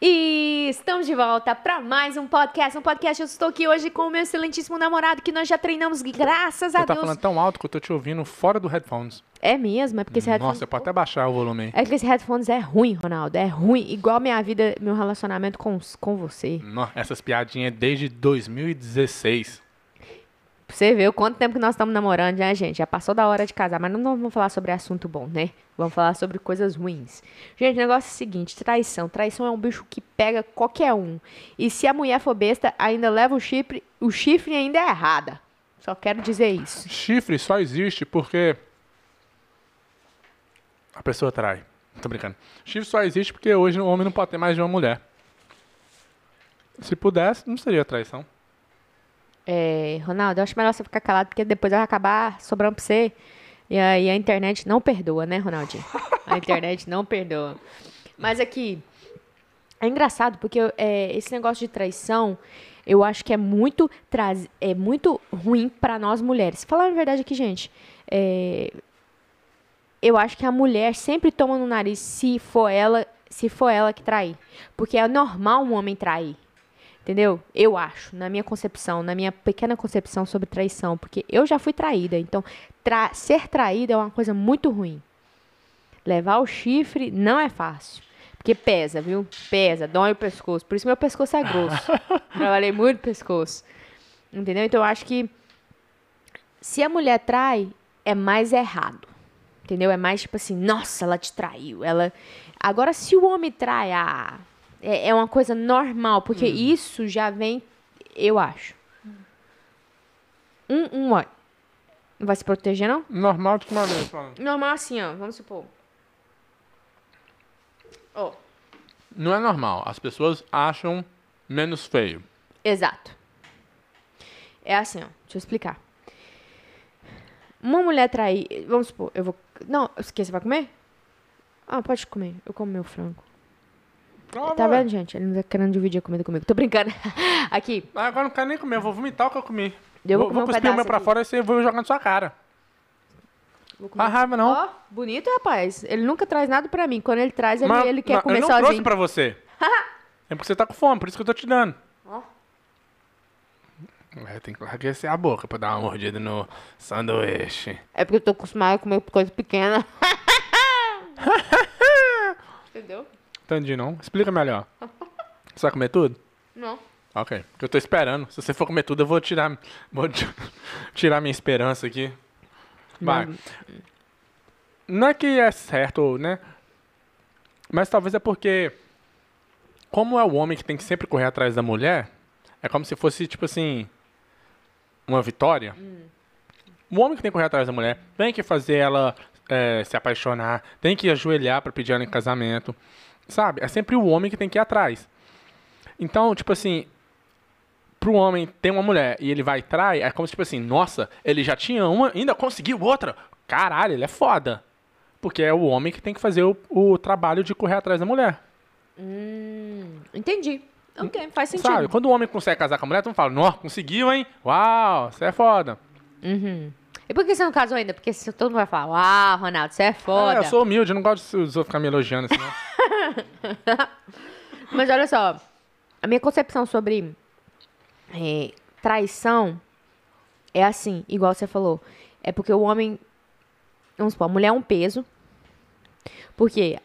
E estamos de volta para mais um podcast. Um podcast. Eu estou aqui hoje com o meu excelentíssimo namorado, que nós já treinamos, graças a Você tá Deus. falando tão alto que eu tô te ouvindo fora do headphones. É mesmo, é porque esse headphones. Nossa, eu posso até baixar o volume aí. É que esse headphones é ruim, Ronaldo. É ruim. Igual minha vida, meu relacionamento com, com você. Nó, essas piadinhas desde 2016. Pra você ver o quanto tempo que nós estamos namorando, né, gente? Já passou da hora de casar, mas não vamos falar sobre assunto bom, né? Vamos falar sobre coisas ruins. Gente, o negócio é o seguinte: traição. Traição é um bicho que pega qualquer um. E se a mulher for besta, ainda leva o chifre, o chifre ainda é errada. Só quero dizer isso. Chifre só existe porque a pessoa trai. Tô brincando. Chifre só existe porque hoje o homem não pode ter mais de uma mulher. Se pudesse, não seria traição. É, Ronaldo, eu acho melhor você ficar calado, porque depois vai acabar sobrando pra você. E aí a internet não perdoa, né, Ronaldinho? A internet não perdoa. Mas aqui, é engraçado, porque é, esse negócio de traição, eu acho que é muito, traz, é muito ruim pra nós mulheres. Falar a verdade aqui, gente, é, eu acho que a mulher sempre toma no nariz se for ela, se for ela que trair. Porque é normal um homem trair. Entendeu? Eu acho, na minha concepção, na minha pequena concepção sobre traição, porque eu já fui traída, então tra ser traída é uma coisa muito ruim. Levar o chifre não é fácil, porque pesa, viu? Pesa, dói o pescoço. Por isso meu pescoço é grosso. Trabalhei muito pescoço. Entendeu? Então eu acho que se a mulher trai, é mais errado. Entendeu? É mais tipo assim, nossa, ela te traiu. Ela Agora se o homem trai, ah, é, é uma coisa normal, porque isso já vem, eu acho. Um, um, ó. Não vai se proteger, não? Normal de que maneira. Normal assim, ó. Vamos supor. Ó. Não é normal. As pessoas acham menos feio. Exato. É assim, ó. Deixa eu explicar. Uma mulher trair. Vamos supor, eu vou. Não, esqueci, você vai comer? Ah, pode comer. Eu como meu frango. Tá vendo, gente? Ele não tá querendo dividir a comida comigo. Tô brincando. Aqui. Ah, Agora não quero nem comer, eu vou vomitar o que eu comi. Eu vou vou, um vou cuspir o meu pra aqui. fora e você vou jogar na sua cara. Vou comer. Ah, raiva não. Ó, bonito, rapaz. Ele nunca traz nada pra mim. Quando ele traz, ele, Mas- ele quer mas comer eu não sozinho. trouxe pra você. é porque você tá com fome, por isso que eu tô te dando. Ó. É, tem que aquecer a boca pra dar uma mordida no sanduíche. É porque eu tô acostumado a comer coisa pequena. Entendeu? Entendi, não? Explica melhor. Você vai comer tudo? Não. Ok. Eu tô esperando. Se você for comer tudo, eu vou tirar, vou ti- tirar minha esperança aqui. Vai. Não é que é certo, né? Mas talvez é porque, como é o homem que tem que sempre correr atrás da mulher, é como se fosse, tipo assim, uma vitória. O homem que tem que correr atrás da mulher tem que fazer ela é, se apaixonar, tem que ajoelhar pra pedir ela em casamento, sabe? É sempre o homem que tem que ir atrás. Então, tipo assim, pro homem ter uma mulher e ele vai e trai, é como se, tipo assim, nossa, ele já tinha uma, ainda conseguiu outra. Caralho, ele é foda. Porque é o homem que tem que fazer o, o trabalho de correr atrás da mulher. Hum, entendi. Ok, faz sentido. Sabe? Quando o homem consegue casar com a mulher, todo mundo fala, nossa, conseguiu, hein? Uau, você é foda. Uhum. E por que você não casou ainda? Porque se todo mundo vai falar, uau, Ronaldo, você é foda. É, eu sou humilde, eu não gosto de os outros ficar me elogiando assim, não. Mas olha só, a minha concepção sobre é, traição é assim, igual você falou. É porque o homem. Vamos supor, a mulher é um peso. Porque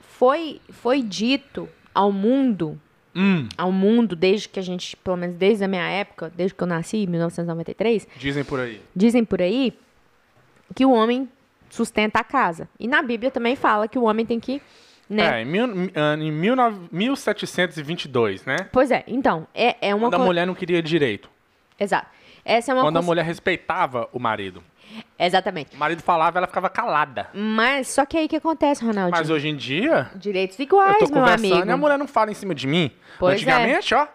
foi, foi dito ao mundo, Hum, ao mundo, desde que a gente, pelo menos desde a minha época, desde que eu nasci, em 1993, dizem por aí. dizem por aí que o homem sustenta a casa. E na Bíblia também fala que o homem tem que. Né? É, em, mil, ah, em 19 1722, né? Pois é, então, é, é uma Quando a mulher não queria direito. Exato. Essa é uma Quando a cons- mulher respeitava o marido. Exatamente. O marido falava, ela ficava calada. Mas só que aí o que acontece, Ronaldinho? Mas hoje em dia, Direitos eu iguais, tô meu conversando amigo. e a mulher não fala em cima de mim. Pois é. Antigamente, ó.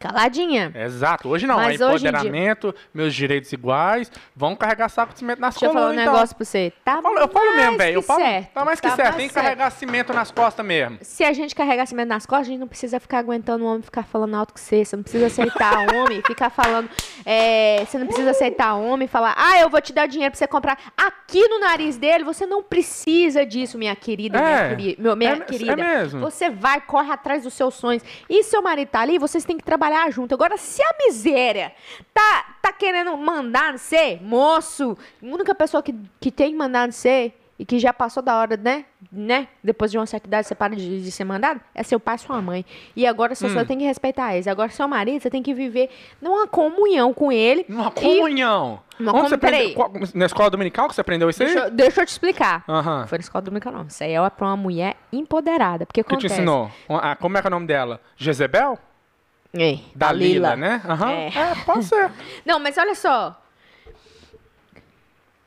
Caladinha. Exato. Hoje não. Mas é hoje em dia- empoderamento, meus direitos iguais. Vão carregar saco de cimento nas Deixa eu falar um então. negócio pra você. Tá Eu falo, eu falo mesmo, velho. Eu falo. certo. Tá mais que Tá certo. mais Tem que certo. carregar cimento nas costas mesmo. Se a gente carregar cimento nas costas, a gente não precisa ficar aguentando o homem ficar falando alto que você. Você não precisa aceitar homem, ficar falando. é, você não precisa aceitar homem falar, ah, eu vou te dar dinheiro pra você comprar aqui no nariz dele. Você não precisa disso, minha querida, É. minha, minha É me- querida. é mesmo. Você vai, corre atrás dos seus sonhos. E seu marido tá ali, vocês têm que trabalhar junto. Agora, se a miséria tá, tá querendo mandar ser, moço, a única pessoa que, que tem mandar ser e que já passou da hora, né? né? Depois de uma certa idade, você para de, de ser mandado, é seu pai e sua mãe. E agora você Hum. só tem que respeitar eles. Agora, seu marido, você tem que viver numa comunhão com ele. Uma e- comunhão. Uma Onde comu- você aprendeu- qual- na escola dominical que você aprendeu isso aí? Deixa, eu- deixa eu te explicar. Aham. Foi na escola dominical, não. Isso aí é pra uma mulher empoderada. Porque Que te acontece? ensinou? Ah, como é que é o nome dela? Jezebel? É, Dalila, né? Aham. É. É. pode ser. Não, mas olha só.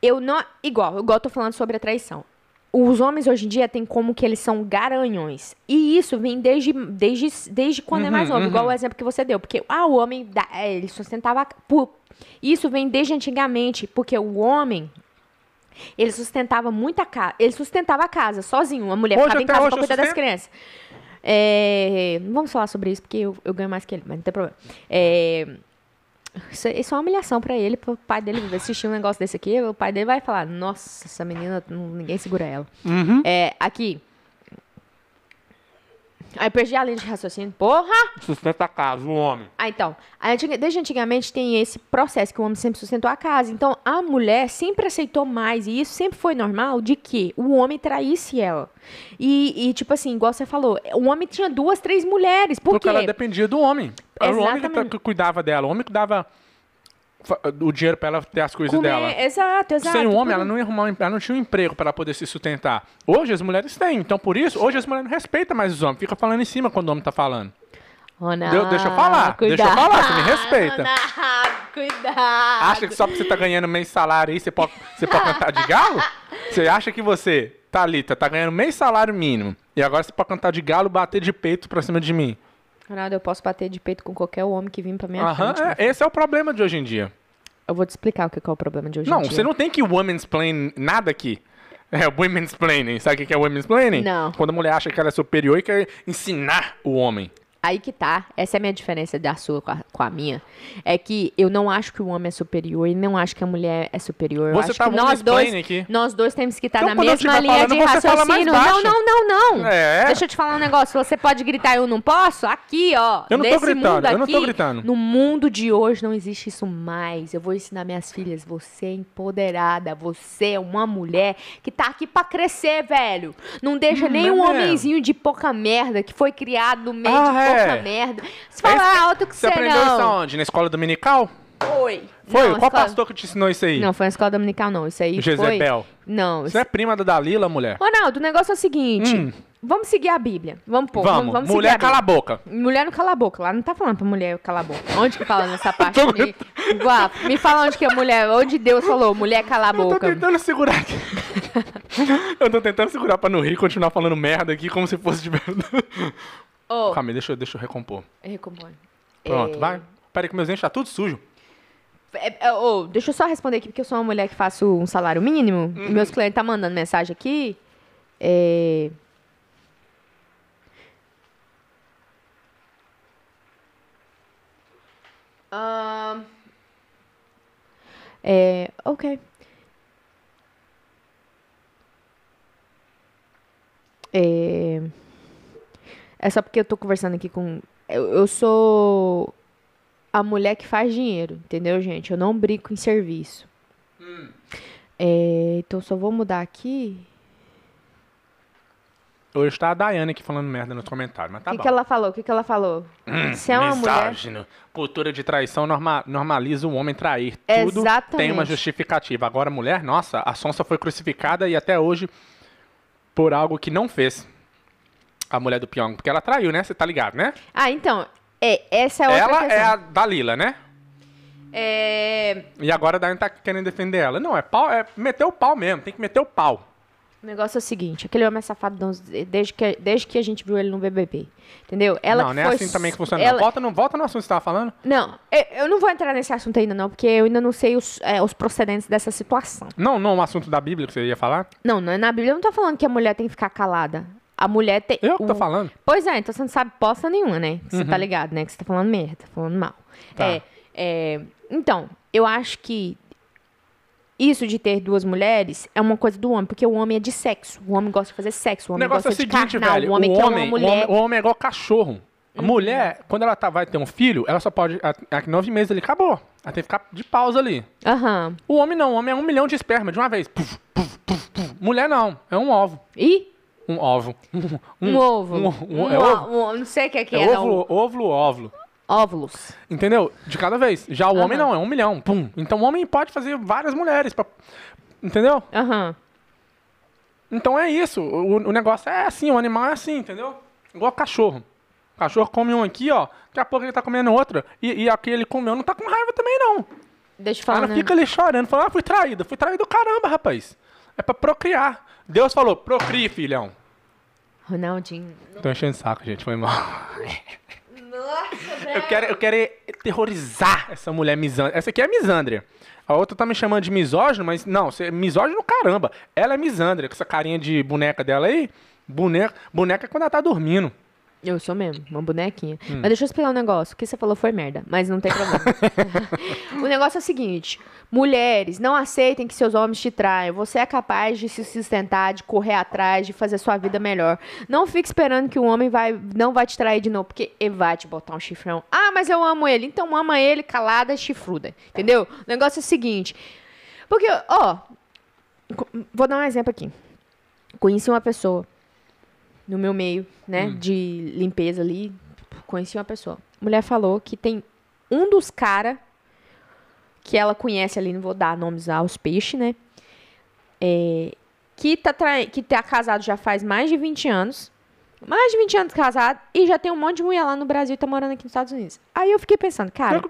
Eu não. Igual, igual eu tô falando sobre a traição. Os homens hoje em dia têm como que eles são garanhões. E isso vem desde, desde, desde quando é mais Uhum, novo, igual uhum. o exemplo que você deu. Porque, ah, o homem, é, ele sustentava. Por, isso vem desde antigamente, porque o homem. Ele sustentava muita casa. Ele sustentava a casa sozinho. A mulher Hoje ficava em casa pra cuidar das sustento. crianças. É, não vamos falar sobre isso, porque eu, eu ganho mais que ele, mas não tem problema. É, isso, isso é uma humilhação pra ele, pro pai dele assistir um negócio desse aqui, o pai dele vai falar, nossa, essa menina, ninguém segura ela. Uhum. É, aqui. Aí eu perdi a linha de raciocínio. Porra! Sustenta a casa, o homem. Ah, então. desde antigamente tem esse processo que o homem sempre sustentou a casa. Então, a mulher sempre aceitou mais, e isso sempre foi normal, de que o homem traísse ela. E, e, tipo assim, igual você falou, o homem tinha duas, três mulheres. Por Porque quê? ela dependia do homem. Era o homem que, Exatamente. cuidava dela. O homem que dava fa- o dinheiro pra ela ter as coisas Comer- dela. Exato, exato. Sem o homem, ela não ia arrumar um, ela não tinha um emprego para ela poder se sustentar. Hoje as mulheres têm, então por isso, hoje as mulheres não respeitam mais os homens, fica falando em cima quando o homem tá falando. Deu- deixa eu falar, deixa eu falar, você me respeita. Ronaldo, cuidado. Acha que só porque você tá ganhando meio salário aí, você pode, você pode cantar de galo? Você acha que você, Thalita, tá ganhando meio salário mínimo, e agora você pode cantar de galo, bater de peito pra cima de mim? Ronaldo, eu posso bater de peito com qualquer homem que vir pra minha Aham, frente. é, esse é o problema de hoje em dia. Eu vou te explicar o que é o problema de hoje Não, em dia. você não tem que women's planning nada aqui. É women's planning. Sabe o que que é women's planning? Não. Quando a mulher acha que ela é superior e quer ensinar o homem. Aí que tá, essa é a minha diferença da sua com a, com a minha. É que eu não acho que o homem é superior e não acho que a mulher é superior. Eu Você tá que nós dois, aqui. nós dois temos que estar Então, na mesma linha falando, de raciocínio. Não, não, não, não. É. Deixa eu te falar um negócio. Você pode gritar eu não posso? Aqui, ó. Eu não tô nesse gritando, mundo eu não tô aqui, gritando. No mundo de hoje não existe isso mais. Eu vou ensinar minhas filhas. Você é empoderada. Você é uma mulher que tá aqui pra crescer, velho. Não deixa Hum, nenhum é homenzinho de pouca merda que foi criado no meio Ah, de é. Pouca merda. Você fala alto que Você você aprendeu isso não. aonde? Na escola dominical? Foi. Foi? Não, Qual escola- pastor que te ensinou isso aí? Não, foi na escola dominical, não. Isso aí Jezebel. foi... Não. Você é prima da Dalila, mulher? Ronaldo, o negócio é o seguinte. Hum. Vamos seguir a Bíblia. Vamos pôr. Vamos, vamos mulher seguir a cala a boca. Mulher não cala a boca. Lá não tá falando pra mulher calar a boca. Onde que fala nessa parte? me, Vá, me fala onde que a mulher... Onde Deus falou, mulher cala a Eu tô boca. tentando segurar aqui. eu tô tentando segurar pra não rir e continuar falando merda aqui como se fosse de verdade. Ô, Calma aí, deixa, eu- deixa eu recompor. recompõe. Pronto, É, vai. Pera aí que meus dentes tá tudo sujo. É, é, ô, deixa eu só responder aqui, porque eu sou uma mulher que faço um salário mínimo. Uhum. Meus clientes tá mandando mensagem aqui. É... É, ok. É, é só porque eu tô conversando aqui com. Eu, eu sou a mulher que faz dinheiro, entendeu, gente? Eu não brinco em serviço. É, então só vou mudar aqui. Hoje tá a Daiane aqui falando merda nos comentários, mas O tá que, bom. que ela falou? O que, que ela falou? Se é uma mulher. Misógino. Cultura de traição norma- normaliza o homem trair. Tudo Exatamente. tem uma justificativa. Agora, a mulher, nossa, a Sonsa foi crucificada e até hoje por algo que não fez. A mulher do Pyong. Porque ela traiu, né? Você tá ligado, né? Ah, então. É, essa é outra ela questão. é a Dalila, né? É, E agora a Daiane tá querendo defender ela. Não, é pau, é meter o pau mesmo. Tem que meter o pau. O negócio é o seguinte, aquele homem é safado desde que, desde que a gente viu ele no BBB, entendeu? Ela não, não é foi assim também que funciona. ela- Não. Volta, no, volta no assunto que você tava falando. Não, eu, eu não vou entrar nesse assunto ainda não, porque eu ainda não sei os, é, os procedentes dessa situação. Não, não, o assunto da Bíblia que você ia falar. Não, não é na Bíblia, eu não tô falando que a mulher tem que ficar calada. A mulher tem... Eu que o- tô falando. Pois é, então você não sabe bosta nenhuma, né? Você tá ligado, né? Que você tá falando merda, falando mal. Tá. É, é, então, eu acho que isso de ter duas mulheres é uma coisa do homem, porque o homem é de sexo. O homem gosta de fazer sexo, o O homem negócio gosta é o de seguinte, carnal, velho. o homem o, quer homem, uma o, mulher. Uhum. homem, o homem é igual cachorro. A mulher, quando ela tá, vai ter um filho, ela só pode. a- a- nove meses ali, acabou. Ela tem que ficar de pausa ali. Aham. O homem não, o homem é um milhão de esperma de uma vez. Puf, puf, puf, puf. Mulher não, é um ovo. E Um ovo. um, ovo. um- Um, é ovo? um- não sei o que é que É é, óvulo, óvulo, óvulo. Óvulos. Entendeu? De cada vez. Já o homem não, é um milhão. Pum. Então o homem pode fazer várias mulheres. pra- Entendeu? Aham. Então é isso. O, o negócio é assim, o animal é assim, entendeu? Igual cachorro. O cachorro come um aqui, ó. Daqui a pouco ele tá comendo outro. E, e aquele ele comeu não tá com raiva também, não. Deixa eu falar, Ela né? fica ali chorando, falando, ah, fui traída. Fui traído caramba, rapaz. É pra procriar. Deus falou, procrie, filhão. Ronaldinho. Tô enchendo o saco, gente. Foi mal. Nossa, Eu quero, eu quero terrorizar essa mulher misândria. Essa aqui é misândria. A outra tá me chamando de misógino, mas não, você é misógino caramba. Ela é misândria, com essa carinha de boneca dela aí. Boneca, boneca é quando ela tá dormindo. Eu sou mesmo, uma bonequinha. Hum. Mas deixa eu explicar um negócio. O que você falou foi merda, mas não tem problema. o negócio é o seguinte: mulheres, não aceitem que seus homens te traiam. Você é capaz de se sustentar, de correr atrás, de fazer sua vida melhor. Não fique esperando que o homem vai, não vai te trair de novo, porque ele vai te botar um chifrão. Ah, mas eu amo ele. Então ama ele calada e chifruda. Entendeu? O negócio é o seguinte. Porque, ó, vou dar um exemplo aqui. Conheci uma pessoa no meu meio, né, de limpeza ali, conheci uma pessoa. A mulher falou que tem um dos caras que ela conhece ali, não vou dar nomes aos peixes, né, é, que, tá trai- que tá casado já faz mais de 20 anos, mais de 20 anos casado, e já tem um monte de mulher lá no Brasil e tá morando aqui nos Estados Unidos. Aí eu fiquei pensando, cara,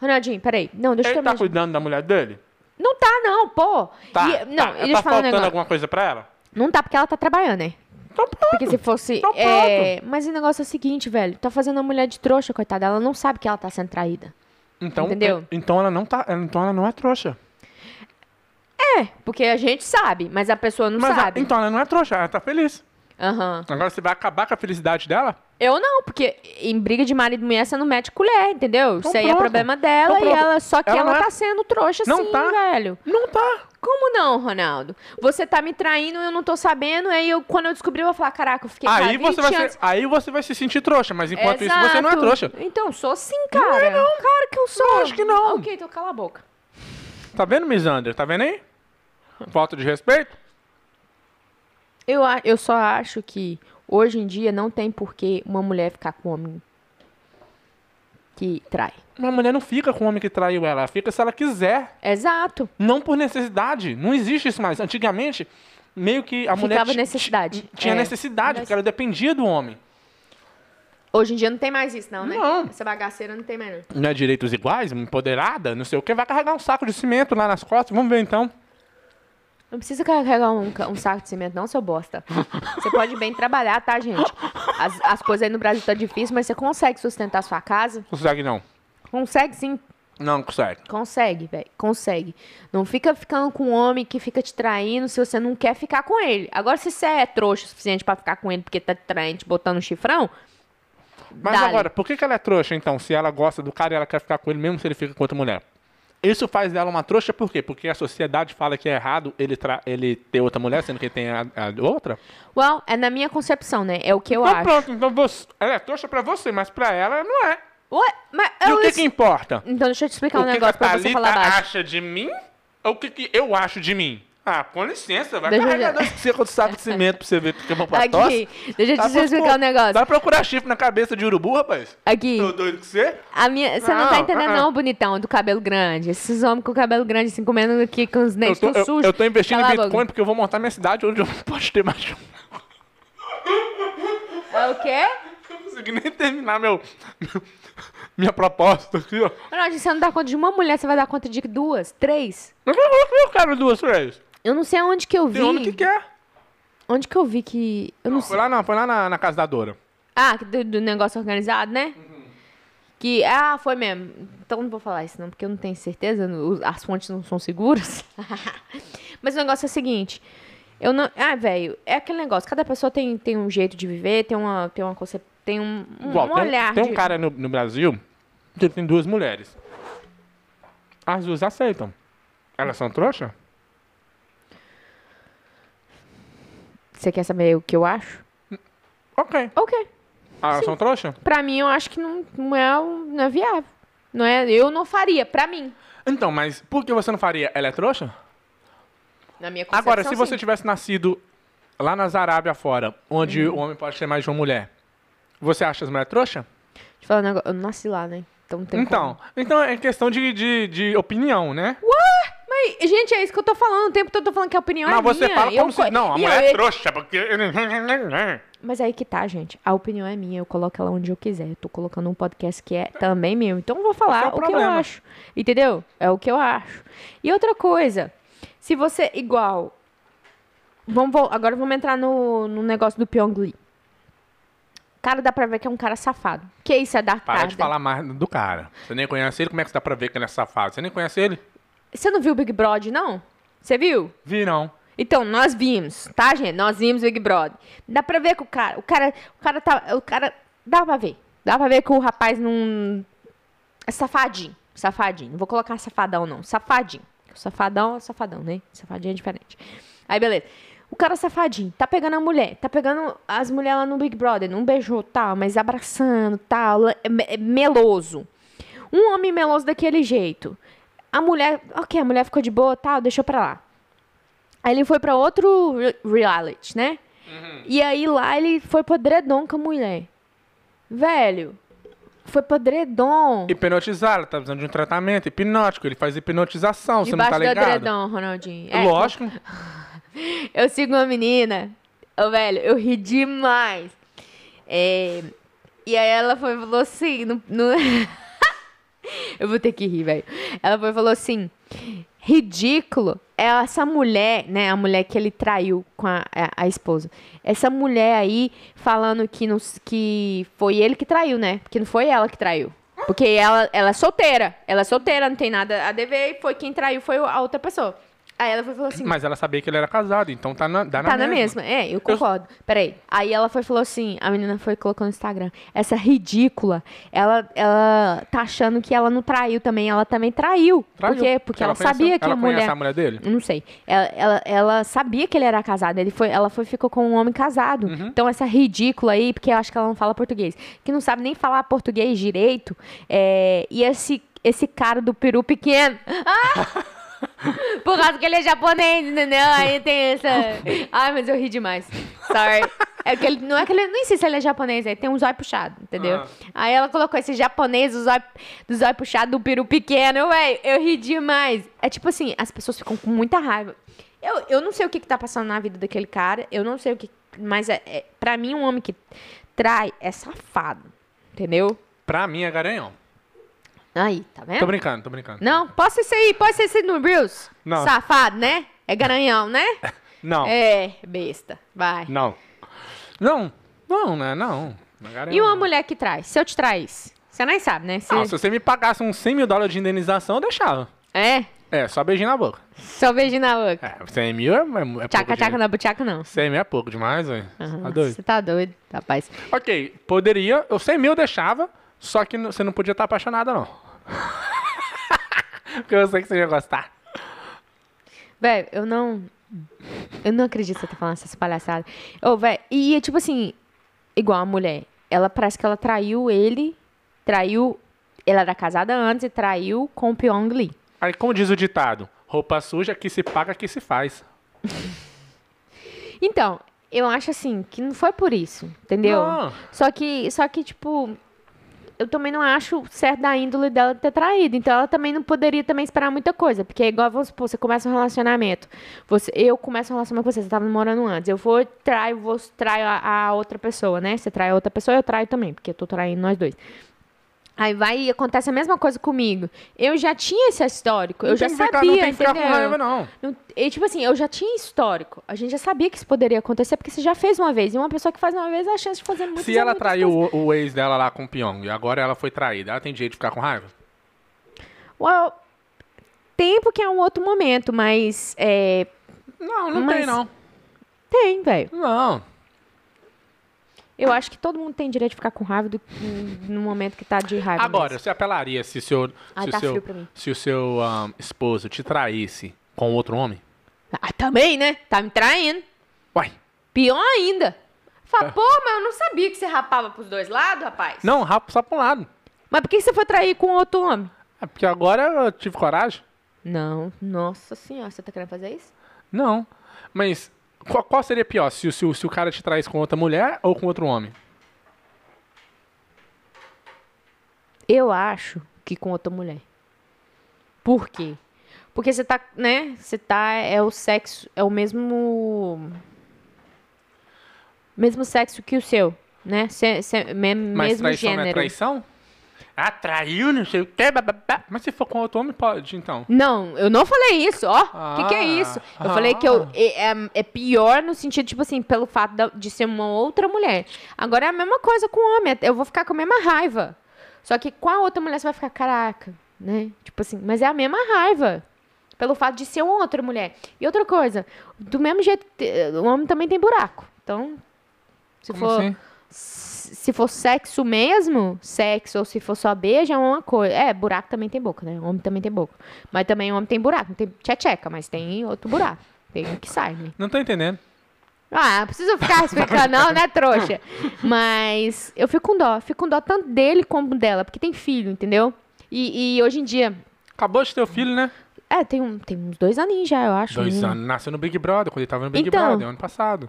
Ronaldinho, peraí, não, deixa eu Ele tá terminar. cuidando da mulher dele? Não tá, não, pô. Tá. E- não, tá. tá um faltando negócio. alguma coisa pra ela? Não tá porque ela tá trabalhando, né? Então pronto. Porque se fosse. Pronto. é, Mas o negócio é o seguinte, velho. Tá fazendo a mulher de trouxa, coitada. Ela não sabe que ela tá sendo traída. Então, Entendeu? é- então ela não tá, então ela não é trouxa. É, porque a gente sabe, mas a pessoa não Mas a- sabe. então ela não é trouxa, ela tá feliz. Aham. Agora você vai acabar com a felicidade dela? Eu não, porque em briga de marido e mulher você não mete colher, entendeu? Então Isso aí é pronto. problema dela Então e pronto. ela. Só que Ela ela, é- tá sendo trouxa Não sim, tá. velho. Não tá. Como não, Ronaldo? Você tá me traindo, eu não tô sabendo, aí eu, quando eu descobri, eu vou falar, caraca, eu fiquei Aí com 20 você, vai anos. ser, aí você vai se sentir trouxa, mas enquanto isso você não é Exato. trouxa. Então, sou sim, cara. Claro que eu sou. Lógico que não. Ok, então cala a boca. Tá vendo, Misander? Tá vendo aí? Falta de respeito? Eu, eu só acho que hoje em dia não tem por que uma mulher ficar com um homem que trai. Uma mulher não fica com o homem que traiu ela, ela fica se ela quiser. Exato. Não por necessidade. Não existe isso mais. Antigamente, meio que a mulher Ficava necessidade. ti- tinha É. necessidade, porque ela dependia do homem. Hoje em dia não tem mais isso, não, né? Não. Essa bagaceira não tem mais, não. Não é direitos iguais, empoderada, não sei o que, vai carregar um saco de cimento lá nas costas. Vamos ver então. Não precisa carregar um, um saco de cimento, não, seu bosta. Você pode bem trabalhar, tá, gente? As, as coisas aí no Brasil tá difícil, mas você consegue sustentar sua casa? Consegue não. Consegue sim. Não consegue. Consegue, velho. Consegue. Não fica ficando com um homem que fica te traindo se você não quer ficar com ele. Agora, se você é trouxa o suficiente pra ficar com ele porque tá te traindo, te botando um chifrão, Mas Dale. agora, por que, que ela é trouxa, então? Se ela gosta do cara e ela quer ficar com ele, mesmo se ele fica com outra mulher? Isso faz dela uma trouxa por quê? Porque a sociedade fala que é errado ele, tra ele ter outra mulher, sendo que ele tem a, a outra? well, é na minha concepção, né? É o que eu então acho. pronto, então você, ela é trouxa pra você, mas pra ela não é. Ué, mas E o que que importa? Então, deixa eu te explicar o um que, que negócio pra você falar baixo. acha de mim ou o que, que eu acho de mim? Ah, com licença, vai Deixa carregar dois secos de saco de cimento pra você ver que é tosse. Aqui, deixa eu Tá te explicar pra- um negócio. Vai procurar chifre na cabeça de urubu, rapaz? Aqui, Tô doido que você? a minha, você não, Não, tá entendendo ah, ah. não, bonitão, do cabelo grande. Esses homens com cabelo grande, assim, comendo aqui com os dentes eu, sujos. eu tô investindo Cala em. Bitcoin porque eu vou montar minha cidade onde eu não posso ter mais. É o quê? Não consegui nem terminar meu, meu- minha proposta aqui, ó. Ronaldinho, você não dá conta de uma mulher, você vai dar conta de duas, três. Mas eu quero duas vezes? Eu não sei onde que eu vi. Tem homem que quer. Onde que eu vi que. Eu não, Não, foi lá, não, foi lá na, na casa da Dora. Ah, do, do negócio organizado, né? Que. Ah, foi mesmo. Então não vou falar isso, não, porque eu não tenho certeza. As fontes não são seguras. Mas o negócio é o seguinte. Eu não. Ah, velho, é aquele negócio. Cada pessoa tem, tem um jeito de viver, tem uma, tem uma concep... tem um, um, um tem, olhar. tem um de- cara no, no Brasil que tem duas mulheres. As duas aceitam. Elas são trouxa? Você quer saber o que eu acho? Ok. Ok. Ah, Elas são trouxa? Pra mim, eu acho que não, não, é, um- não é viável. Não é, eu não faria, pra mim. Então, mas por que você não faria? Ela é trouxa? Na minha concepção, Agora, se você sim. tivesse nascido lá nas Arábia fora, onde Uhum. o homem pode ter mais de uma mulher, você acha as mulheres trouxa? Deixa eu falar um negócio. Eu não nasci lá, né? Então não tem Então, então é questão de, de, de opinião, né? Mas, gente, é isso que eu tô falando. O tempo todo eu tô falando que a opinião Não, é você minha. fala Eu como se... co- Não, a e mulher eu- é trouxa, porque... Mas aí que tá, gente. A opinião é minha. Eu coloco ela onde eu quiser. Eu tô colocando um podcast que é também meu. Então eu vou Esse é falar o o que eu acho. Entendeu? É o que eu acho. E outra coisa. Se você... Igual... Vamos, agora vamos entrar no, no negócio do Pyong Lee. Cara, dá pra ver que é um cara safado. Que isso é dar Para de falar mais do cara. Você nem conhece ele, como é que dá pra ver que ele é safado? Você nem conhece ele? Você não viu o Big Brother, não? Você viu? Vi, não. Então, nós vimos, tá, gente? Nós vimos Big Brother. Dá pra ver que o cara, o cara, o cara tá, o cara, dá pra ver. Dá pra ver que o rapaz não é safadinho, safadinho. Não vou colocar safadão não, safadinho. Safadão é safadão, né? Safadinho é diferente. Aí, beleza. O cara safadinho, tá pegando a mulher, tá pegando as mulheres lá no Big Brother, não beijou, tal, mas abraçando, tal, é me- é meloso. Um homem meloso daquele jeito. A mulher, ok, a mulher ficou de boa, tal, deixou pra lá. Aí ele foi pra outro re- reality, né? E aí lá ele foi pro Dredon com a mulher. Velho, foi pro Dredon. Hipnotizar, ela tá precisando de um tratamento hipnótico. Ele faz hipnotização, você não Debaixo tá do ligado? Dredon, Ronaldinho. É, Lógico. Eu sigo uma menina. Ô, velho, eu ri demais. É, e aí ela foi e falou assim. No, no- eu vou ter que rir, velho. Ela foi e falou assim: ridículo é essa mulher, né? A mulher que ele traiu com a, a, a esposa. Essa mulher aí falando que, não, que foi ele que traiu, né? Que não foi ela que traiu. Porque ela, ela é solteira. Ela é solteira, não tem nada a dever. E foi quem traiu foi a outra pessoa. Aí ela foi falou assim: Mas ela sabia que ele era casado, então tá na, dá na Tá na mesma. mesma, é, eu concordo. Peraí. Aí ela foi falou assim: a menina foi colocou no Instagram. Essa ridícula, ela, ela tá achando que ela não traiu também. Ela também traiu. Traiu. Por quê? Porque ela, conhece- sabia que ela a mulher. a mulher dele? Eu Não sei. Ela, ela, ela sabia que ele era casado. Ele foi, ela foi ficou com um homem casado. Uhum. Então, essa ridícula aí, porque eu acho que ela não fala português, que não sabe nem falar português direito. é, e esse, esse cara do peru pequeno. Ah! Por causa que ele é japonês, entendeu? Aí tem essa. Ai, mas eu ri demais. Sorry. É que ele, não é que ele. Nem sei se ele é japonês, aí tem um zóio puxado, entendeu? Ah. Aí ela colocou esse japonês, o zóio, do zóio puxado, do peru pequeno. Véi, eu ri demais. É tipo assim, as pessoas ficam com muita raiva. Eu, eu não sei o que, que tá passando na vida daquele cara, eu não sei o que. Mas é, é, pra mim, um homem que trai é safado, entendeu? Pra mim é garanhão. Aí, tá vendo? Tô brincando, tô brincando. Não, pode ser aí, pode ser aí no Reels. Não. Safado, né? É garanhão, né? Não, É, besta. Vai. não. Não, não, né? Não. Não é garanhão, E uma não. mulher que traz? Se eu te traísse? Você nem sabe, né? Se- Não, se você me pagasse uns 100 mil dólares de indenização, eu deixava. É? É, só beijinho na boca. Só beijo na boca. É, 100 mil é, é, é pouco Tchaca, tchaca na buchaca, não. 100 mil é pouco demais, velho. Aham, Tá doido? Você tá doido, rapaz. Ok, poderia, eu 100 mil eu deixava, só que você não podia estar apaixonada, não. Porque eu sei que você ia gostar. Velho, eu não. Eu não acredito que você tá falando essas palhaçadas. Ô, velho, e tipo assim, igual a mulher. Ela parece que ela traiu ele. Traiu. Ela era casada antes e traiu com o Pyong Lee. Aí, como diz o ditado, roupa suja que se paga que se faz. Então, eu acho assim, que não foi por isso, entendeu? Não. Só que, só que, tipo, eu também não acho certo da índole dela ter traído. Então ela também não poderia também esperar muita coisa. Porque é igual, vamos supor, você começa um relacionamento. Você, eu começo um relacionamento com você, você tava namorando antes. Eu vou, traio, vou, traio a, a outra pessoa, né? Você trai a outra pessoa, eu traio também, porque eu tô traindo nós dois. Aí vai e acontece a mesma coisa comigo. Eu já tinha esse histórico, eu já que ficar- sabia, Não tem que ficar com raiva, não. Não- e, tipo assim, eu já tinha histórico. A gente já sabia que isso poderia acontecer, porque você já fez uma vez. E uma pessoa que faz uma vez, a chance de fazer muitas Se ela traiu o, o ex dela lá com o Pyong e agora ela foi traída, ela tem direito de ficar com raiva? Well, tempo que é um outro momento, mas é, Não, não Mas- tem, não. tem, velho. Não. Eu acho que todo mundo tem direito de ficar com raiva do, no momento que tá de raiva. Agora, mesmo. você apelaria se, seu, Ai, se, tá o seu, frio pra mim. se o seu ahn, esposo te traísse com outro homem? Ah, também, né? Tá me traindo. Uai. Pior ainda. Fala, É. pô, mas eu não sabia que você rapava pros dois lados, rapaz. Não, rapo só pra um lado. Mas por que você foi trair com outro homem? É porque agora eu tive coragem? Não, nossa senhora, você tá querendo fazer isso? Não. Mas qual, qual seria pior? Se, o- se, se o cara te traísse com outra mulher ou com outro homem? Eu acho que com outra mulher. Por quê? Porque você tá, né? Você tá. É o sexo. É o mesmo. Mesmo sexo que o seu, né? Cê, cê- me- Mas mesmo traição não é gênero. traição? Ah, traiu, não sei o quê. bababá. Mas se for com outro homem, pode, então. Não, eu não falei isso, ó. O que, que é Ah, isso? Eu falei que eu, ah. é, é- é pior no sentido, tipo assim, pelo fato de ser uma outra mulher. Agora é a mesma coisa com o homem. Eu vou ficar com a mesma raiva. Só que com a outra mulher você vai ficar, caraca, né? Tipo assim, mas é a mesma raiva. Pelo fato de ser uma outra mulher. E outra coisa, do mesmo jeito, que o homem também tem buraco. Então, se Como for assim? Se for sexo mesmo, sexo, ou se for só beijo, é uma coisa. É, buraco também tem boca, né? Homem também tem boca. Mas também homem tem buraco. Não tem tcheca, mas tem outro buraco. Tem um que sai, né? Não tô entendendo. Ah, não precisa ficar explicando, não, né, trouxa? Mas eu fico com dó. Fico com dó tanto dele como dela, porque tem filho, entendeu? E, e hoje em dia. Acabou de ter o filho, né? É, tem, um, tem uns dois aninhos já, eu acho. Dois anos. Nasceu no Big Brother, quando ele tava no Big Então. Brother, ano passado.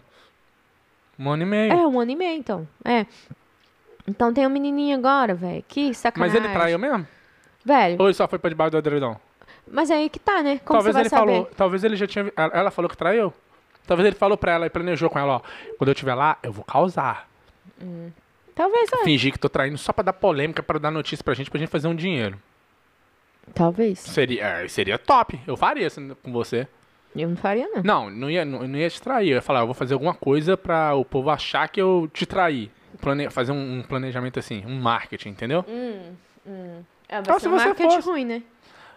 Um ano e meio. É, um ano e meio, então. É. Então tem um menininho agora, velho. Que Mas sacanagem. ele traiu mesmo? Velho, Ou ele só foi pra debaixo do edredom? mas aí que tá, né? Como talvez ele saber? falou, talvez ele já tinha. Ela falou que traiu. Talvez ele falou pra ela e planejou com ela, ó. Quando eu estiver lá, eu vou causar. Talvez, é. Fingir que tô traindo só pra dar polêmica, pra dar notícia pra gente, pra gente fazer um dinheiro. Talvez. Seria, é, seria top. Eu faria isso com você. Eu não faria, não. Não, não ia, não, não ia te trair. Eu ia falar, eu vou fazer alguma coisa pra o povo achar que eu te traí. Plane... Fazer um, um planejamento assim, um marketing, entendeu? É, vai Então, ser se um você marketing fosse- ruim, né?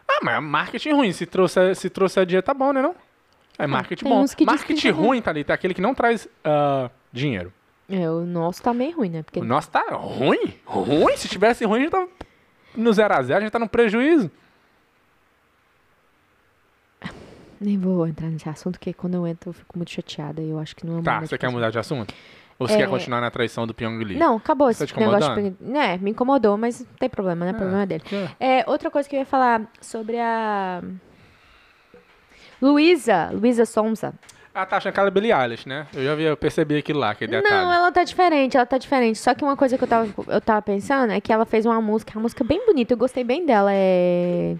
Ah, mas é marketing ruim. Se trouxer, se trouxer dinheiro, tá bom, né não? É marketing tem bom. Marketing tá ruim, Thalita, é aquele que não traz ah, dinheiro. É, o nosso tá meio ruim, né? Porque O nosso tá ruim? Ruim? Se tivesse ruim, a gente tá no 0 a 0 a gente tá no prejuízo. Nem vou entrar nesse assunto, porque quando eu entro eu fico muito chateada e eu acho que não é Tá, você quer mudar de assunto? Ou você É. quer continuar na traição do Pyong Lee? Não, acabou Tá esse te negócio de... É, me incomodou, mas não tem problema, né? Problema dele. Que- É, outra coisa que eu ia falar sobre a... Luísa, Luísa Sonza. Ah, tá achando que ela é Billie Eilish, né? Eu já vi, eu percebi aquilo lá, aquele detalhe. Não, ela tá diferente, ela tá diferente. Só que uma coisa que eu tava, eu tava pensando é que ela fez uma música, uma música bem bonita, eu gostei bem dela, é...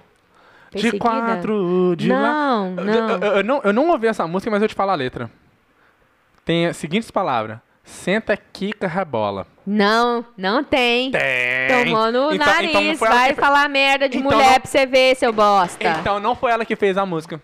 De Perseguida? quatro, de lá. Não, não. Eu, eu- eu não. eu não ouvi essa música, mas eu te falo a letra. Tem as seguintes palavras. Senta, quica, rebola. Não, não tem. Tem! Tomou no Então- nariz, então não vai que falar merda de Então mulher não- pra você ver, seu bosta. Então não foi ela que fez a música.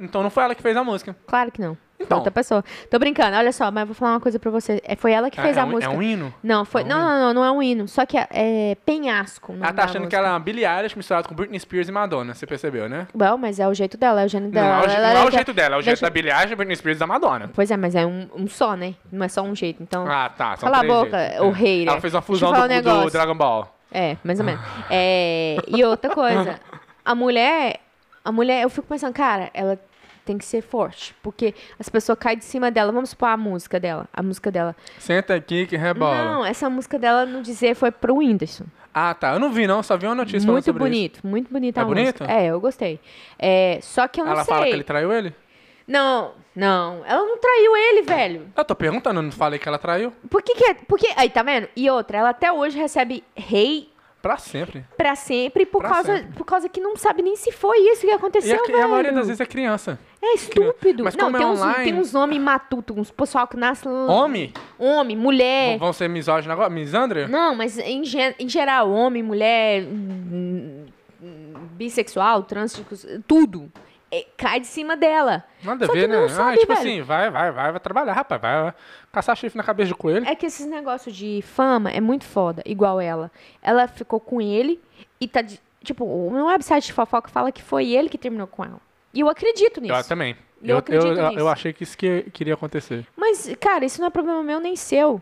Então não foi ela que fez a música. Claro que não. Então. outra pessoa. Tô brincando, olha só, mas eu vou falar uma coisa pra você. É, foi ela que fez é, a um, música. é um hino? Não, foi. É um não, hino? não, não, não é um hino. Só que é, é penhasco. Ela tá da achando que ela é uma Billie Eilish misturada com Britney Spears e Madonna. Você percebeu, né? Bom, mas é o jeito dela, é o gênio dela. não é o, Ela- não é o jeito dela, é o jeito da Billie Eilish, Britney Spears e da Madonna. Pois é, mas é um, um só, né? Não é só um jeito. Então. Ah, tá. Cala a boca, jeitos. o É. hater. Ela fez uma fusão do, um do. Dragon Ball. É, mais ou menos. É, e outra coisa, a mulher, a mulher, eu fico pensando, cara, ela tem que ser forte, porque as pessoas caem de cima dela. Vamos supor a música dela, a música dela. Senta aqui que rebola. Não, essa música dela no dizer foi pro Whindersson. Ah, tá. Eu não vi, não. Só vi uma notícia Muito sobre isso. bonito, muito bonita É a música. bonito? É, eu gostei. É, só que eu não Ela sei. fala que ele traiu ele? Não, não, ela não traiu ele, velho. Eu tô perguntando, eu não falei que ela traiu? Por que que é? Porque, aí, tá vendo? E outra, ela até hoje recebe hate, Pra sempre. pra sempre por Pra causa, sempre. por causa que não sabe nem se foi isso que E aconteceu, a, e velho. a maioria das vezes é criança. É estúpido. Mas não, como é tem, uns, online- tem uns homens matutos, uns pessoal que nasce Homem? homem, mulher. Vão ser misóginos agora? Misandra? Não, mas em, ge- em geral, homem, mulher, hum, hum, bissexual, trans, tudo. É, cai de cima dela. Nada a ver, né? não ah, sabe, tipo velho. assim, vai, vai, vai, vai trabalhar, rapaz. Vai, vai caçar chifre na cabeça de coelho. É que esses negócios de fama é muito foda, igual ela. Ela ficou com ele e tá. de- tipo, um website de fofoca fala que foi ele que terminou com ela. E eu acredito nisso. Eu também. Eu Eu, acredito eu, nisso. eu achei que isso que queria acontecer. Mas, cara, isso não é problema meu nem seu.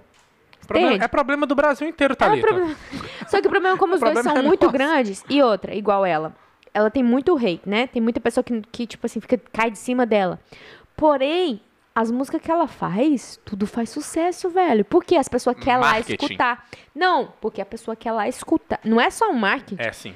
Problema- é problema do Brasil inteiro, É um Thalita. problema- Só que o problema é como os dois são é muito nosso. grandes. E outra, igual ela. Ela tem muito hate, né? Tem muita pessoa que, que tipo assim, fica, cai de cima dela. Porém, as músicas que ela faz, tudo faz sucesso, velho. Porque as pessoas querem lá escutar. Não, porque a pessoa quer lá escutar. Não é só um marketing. É sim.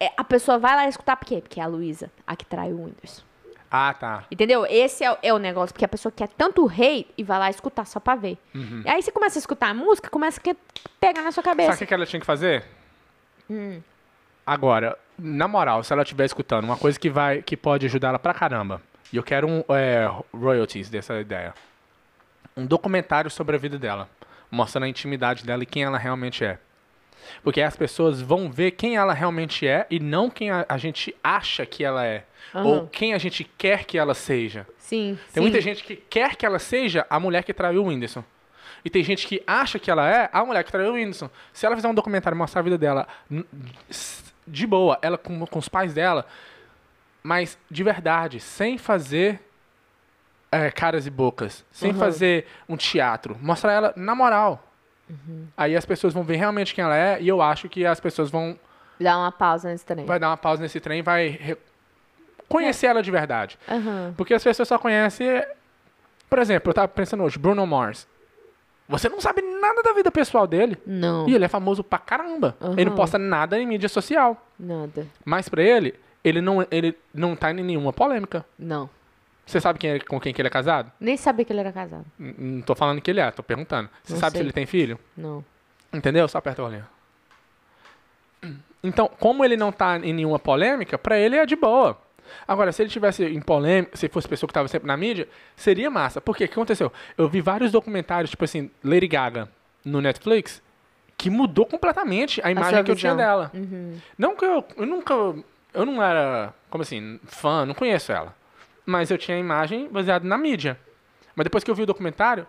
É, a pessoa vai lá escutar por quê? Porque é a Luísa, a que traiu o Whindersson. Ah, tá. Entendeu? Esse é, o- é o negócio, porque a pessoa quer tanto hate e vai lá escutar só pra ver. Uhum. E aí você começa a escutar a música, começa a pegar na sua cabeça. Sabe o que que ela tinha que fazer? Hum. Agora, na moral, se ela estiver escutando, uma coisa que vai, que pode ajudar ela pra caramba. E eu quero um é, royalties dessa ideia. Um documentário sobre a vida dela, mostrando a intimidade dela e quem ela realmente é. Porque aí as pessoas vão ver quem ela realmente é e não quem a, a gente acha que ela é. Aham. Ou quem a gente quer que ela seja. Sim, Tem sim. muita gente que quer que ela seja a mulher que traiu o Whindersson. E tem gente que acha que ela é a mulher que traiu o Whindersson. Se ela fizer um documentário e mostrar a vida dela de boa, ela com, com os pais dela, mas de verdade, sem fazer é, caras e bocas, sem Uhum. fazer um teatro, mostrar ela na moral. Uhum. Aí as pessoas vão ver realmente quem ela é e eu acho que as pessoas vão Dá uma pausa nesse trem. vai dar uma pausa nesse trem e vai re- conhecer ela de verdade. Aham. Porque as pessoas só conhecem. Por exemplo, eu tava pensando hoje, Bruno Mars. Você não sabe nada da vida pessoal dele. Não, E ele é famoso pra caramba. Ele não posta nada em mídia social. nada. Mas pra ele, ele não, ele não tá em nenhuma polêmica. Não. Você sabe quem é- com quem que ele é casado? Nem sabia que ele era casado. N- Não tô falando que ele é, tô perguntando. Você Não sabe se sei. ele tem filho? Não. Entendeu? Só aperta o olhinho. Então, como ele não tá em nenhuma polêmica, pra ele é de boa. Agora, se ele tivesse em polêmica, se fosse pessoa que tava sempre na mídia, seria massa. Por quê? O que aconteceu? Eu vi vários documentários, tipo assim, Lady Gaga, no Netflix, que mudou completamente a imagem sua que eu tinha dela. Uhum. Não que eu, eu nunca, eu não era, como assim, fã, não conheço ela. Mas eu tinha a imagem baseada na mídia. Mas depois que eu vi o documentário,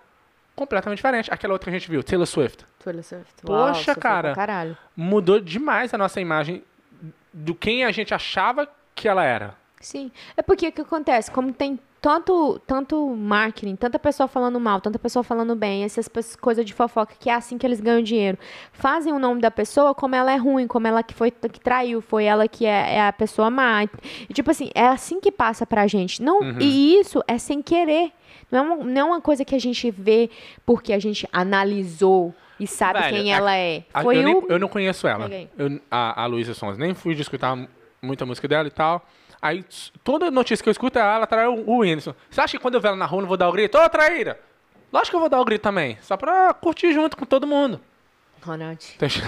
completamente diferente. Aquela outra que a gente viu, Taylor Swift. Taylor Swift. Poxa, Uau, cara. mudou demais a nossa imagem do quem a gente achava que ela era. Sim. É porque o que acontece? Como tem tanto, tanto marketing, tanta pessoa falando mal, tanta pessoa falando bem, essas coisas de fofoca, que é assim que eles ganham dinheiro. Fazem o nome da pessoa como ela é ruim, como ela que foi que traiu, foi ela que é, é a pessoa má. E, tipo assim, é assim que passa pra gente. Não, Uhum. E isso é sem querer. Não é, uma, não é uma coisa que a gente vê porque a gente analisou e sabe Velho, quem a- ela é. A- Foi eu, nem- o... eu não conheço ela. Eu- a, a Luísa Sons. Nem fui de escutar muita música dela e tal. Aí toda notícia que eu escuto é ah, ela traiu o Whindersson. Você acha que quando eu ver ela na rua eu não vou dar o grito? Ô, traíra! Lógico que eu vou dar o grito também. Só pra curtir junto com todo mundo. Ronald. Tô enchendo.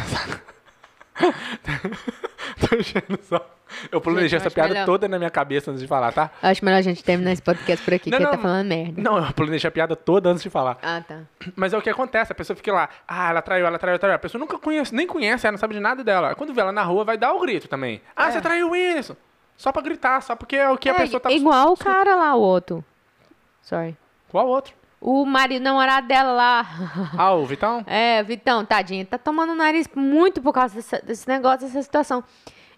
Tô enchendo só. Eu planejei Gente, eu essa piada melhor. toda na minha cabeça antes de falar, tá? Eu acho melhor a gente terminar esse podcast por aqui, Não, que ele não. tá falando merda. Não, eu planejei a piada toda antes de falar. Ah, tá. Mas é o que acontece, a pessoa fica lá, ah, ela traiu, ela traiu, ela traiu. A pessoa nunca conhece, nem conhece, ela não sabe de nada dela. Quando vê ela na rua, vai dar o grito também. Ah, É. você traiu o Whindersson. Só pra gritar, só porque é o que a É, pessoa tá... igual o cara lá, o outro. Sorry. Qual outro? O marido namorado dela lá. Ah, o Vitão? É, Vitão, tadinho, tá tomando o nariz muito por causa dessa- desse negócio, dessa situação.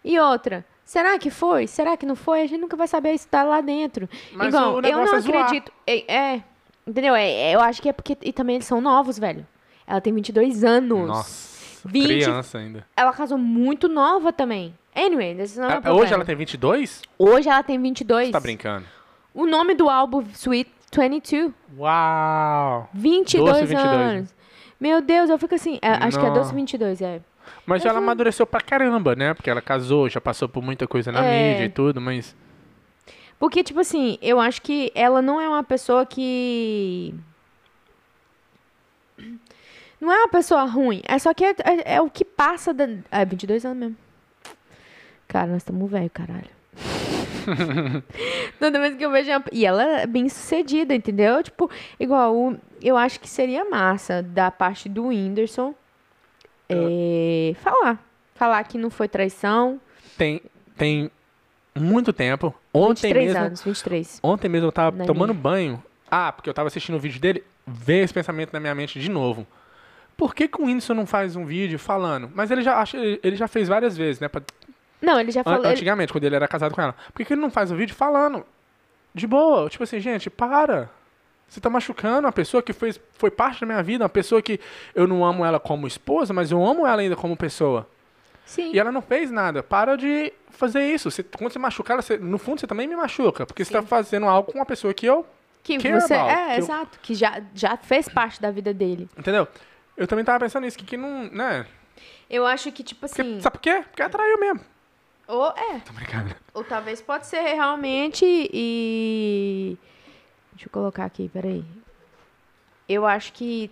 E outra, será que foi? Será que não foi? A gente nunca vai saber isso tá lá dentro. Mas Igual, o eu negócio não é zoar. acredito. É, é, entendeu? É, é, eu acho que é porque. E também eles são novos, velho. Ela tem 22 anos. Nossa, 20. criança ainda. Ela casou muito nova também. Anyway, esse não é o Ah. Hoje ela tem 22? Hoje ela tem 22. Você tá brincando? O nome do álbum Sweet 22. Uau! 22 Doce 22, anos. Meu Deus, eu fico assim. é, acho que é Não. Doce 22, é. Mas Eu ela fui- amadureceu pra caramba, né? Porque ela casou, já passou por muita coisa na É. mídia e tudo, mas... Porque, tipo assim, eu acho que ela não é uma pessoa que. Não é uma pessoa ruim. É só que é, é- é o que passa da. É 22 anos mesmo. Cara, nós estamos velho, caralho. Toda vez que eu vejo. E ela é bem sucedida, entendeu? Tipo, igual. o- Eu acho que seria massa da parte do Whindersson é, falar. Falar que não foi traição. Tem, tem muito tempo. Ontem 23 mesmo, anos, 23. ontem mesmo eu tava Na tomando minha. banho. Ah, porque eu tava assistindo o vídeo dele. Veio esse pensamento na minha mente de novo. Por que, que o Whindersson não faz um vídeo falando? Mas ele já, ele já fez várias vezes, né? pra- Não, ele já An- falou. ele- Antigamente, quando ele era casado com ela. Por que, que ele não faz um vídeo falando? De boa. Tipo assim, gente, para. Você tá machucando uma pessoa que fez, foi parte da minha vida, uma pessoa que eu não amo ela como esposa, mas eu amo ela ainda como pessoa. Sim. E ela não fez nada. Para de fazer isso. Você- quando você machucar, ela, você- no fundo você também me machuca. Porque você tá fazendo algo com uma pessoa que eu. Que você. about, É, que eu- exato. Que já, já fez parte da vida dele. Entendeu? Eu também tava pensando nisso, que, que não. Né? Eu acho que, tipo Porque, assim. Sabe por quê? Porque atraiu mesmo. Ou é. Tô brincando. Ou talvez pode ser realmente e. Deixa eu colocar aqui, peraí. Eu acho que.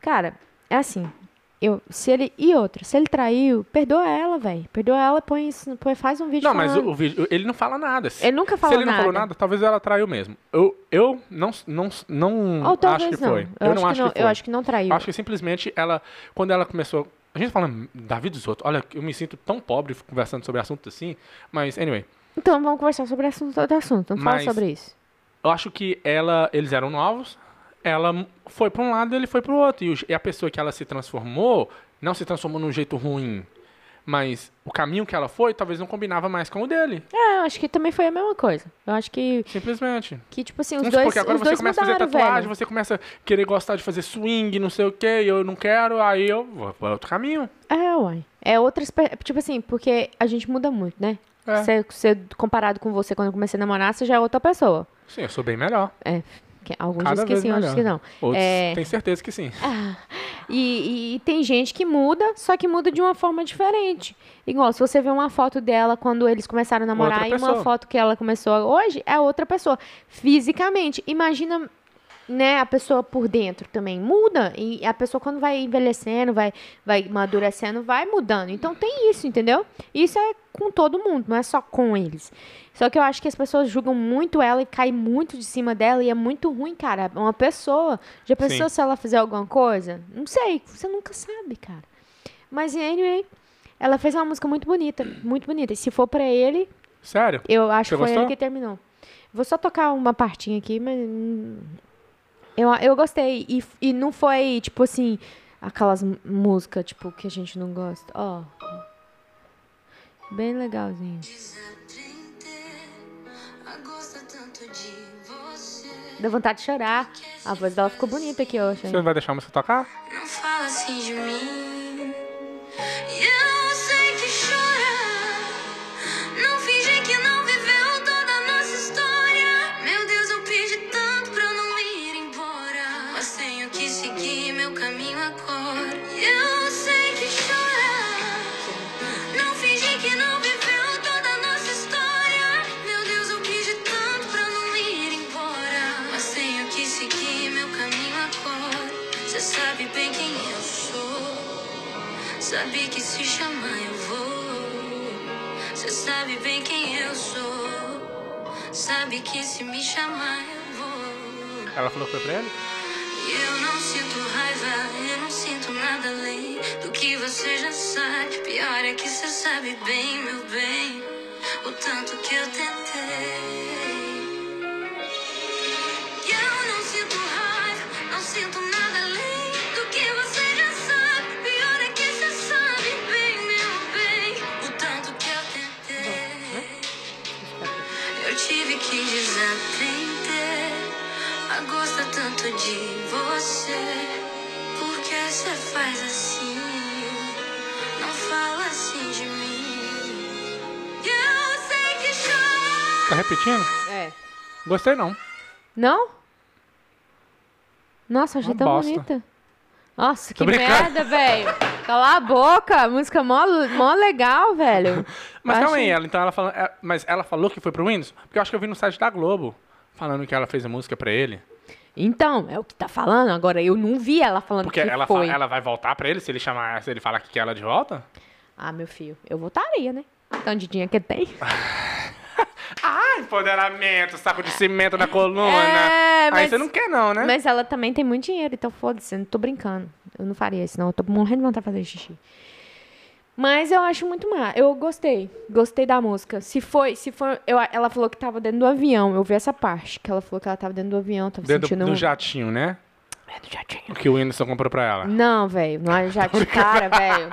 Cara, é assim. Eu, se ele, e outra, se ele traiu, perdoa ela, velho. Perdoa ela, põe, põe, faz um vídeo Não, mas falando. o, o vídeo. Ele não fala nada. Ele nunca Se falou ele não nada. falou nada, talvez ela traiu mesmo. Eu, eu não, não, não Ou acho que não. foi. Eu, Eu, acho não que acho não, que foi. Eu acho que não traiu. Acho que simplesmente ela, quando ela começou. A gente fala da vida dos outros. Olha, eu me sinto tão pobre conversando sobre assunto assim. Mas, anyway. Então vamos conversar sobre assunto, outro assunto. Não fala Mas- sobre isso. Eu acho que ela, eles eram novos. Ela foi pra um lado e ele foi outro. E, o- e a pessoa que ela se transformou, não se transformou num jeito ruim. Mas o caminho que ela foi, talvez não combinava mais com o dele. É, eu acho que também foi a mesma coisa. Eu acho que, Simplesmente. que tipo assim, os Vamos dois, supor que agora você começa a mudaram, fazer tatuagem, velho. você começa a querer gostar de fazer swing, não sei o que, e eu não quero, aí eu vou para outro caminho. É, uai. É outras. Tipo assim, porque a gente muda muito, né? É. Você, você- comparado com você quando eu comecei a namorar, você já é outra pessoa. Sim, eu sou bem melhor. É. Alguns Cada dizem que sim, outros que não. Outros É. têm certeza que sim. E, e- e tem gente que muda, só que muda de uma forma diferente. Igual, se você vê uma foto dela quando eles começaram a namorar Outra e uma foto que ela começou hoje, é outra pessoa. Fisicamente. Imagina, né, a pessoa por dentro também muda. E a pessoa, quando vai envelhecendo, vai, vai amadurecendo, vai mudando. Então tem isso, entendeu? Isso é com todo mundo, não é só com eles. Só que eu acho que as pessoas julgam muito ela e caem muito de cima dela e é muito ruim, cara. Uma pessoa. Já pensou Sim. se ela fizer alguma coisa? Não sei, você nunca sabe, cara. Mas, anyway, ela fez uma música muito bonita, muito bonita. E se for pra ele, Sério? eu acho Você que foi ele gostou? que terminou. Vou só tocar uma partinha aqui, mas. Eu, eu gostei. E, e não foi, tipo assim, aquelas músicas, tipo, que a gente não gosta. Ó. Bem legalzinho. Deu vontade de chorar. A voz dela ficou bonita aqui hoje. hein? Você vai deixar a música tocar? Não fala assim de mim. Sabe que se me chamar eu vou. Ela falou que foi pra ele? Eu não sinto raiva, eu não sinto nada além do que você já sabe. Pior é que você sabe bem, meu bem, o tanto que eu tentei. Faz assim? Não fala assim de mim. Eu sei que chora. Tá repetindo? É. Gostei não. Não? Nossa, achei Uma tão bosta. bonita. Nossa, que brincando. merda, velho. Cala a boca. Música mó, mó legal, velho. Mas calma aí, ela, então ela falou. é, mas ela falou que foi pro Windows? Porque eu acho que eu vi no site da Globo falando que ela fez a música pra ele. Então, é o que tá falando. Agora, eu não vi ela falando Porque que ela, foi. ela vai voltar pra ele se ele chamar, se ele falar que quer ela de volta? Ah, meu filho, eu votaria, né? Tanto de dinheiro que tem. Ah, empoderamento, saco de cimento na coluna. É, Aí mas- você não quer não, né? Mas ela também tem muito dinheiro, então foda-se, eu não tô brincando. Eu não faria isso, não. Eu tô morrendo de vontade de fazer xixi. Mas eu acho muito má. Eu gostei. Gostei da música. Se foi, se for. Eu, ela falou que tava dentro do avião. Eu vi essa parte. Que ela falou que ela tava dentro do avião. Tava Dentro sentindo do um... jatinho, né? É, do jatinho. O que o Whindersson comprou pra ela. Não, velho. Não é jatinho. Cara, velho.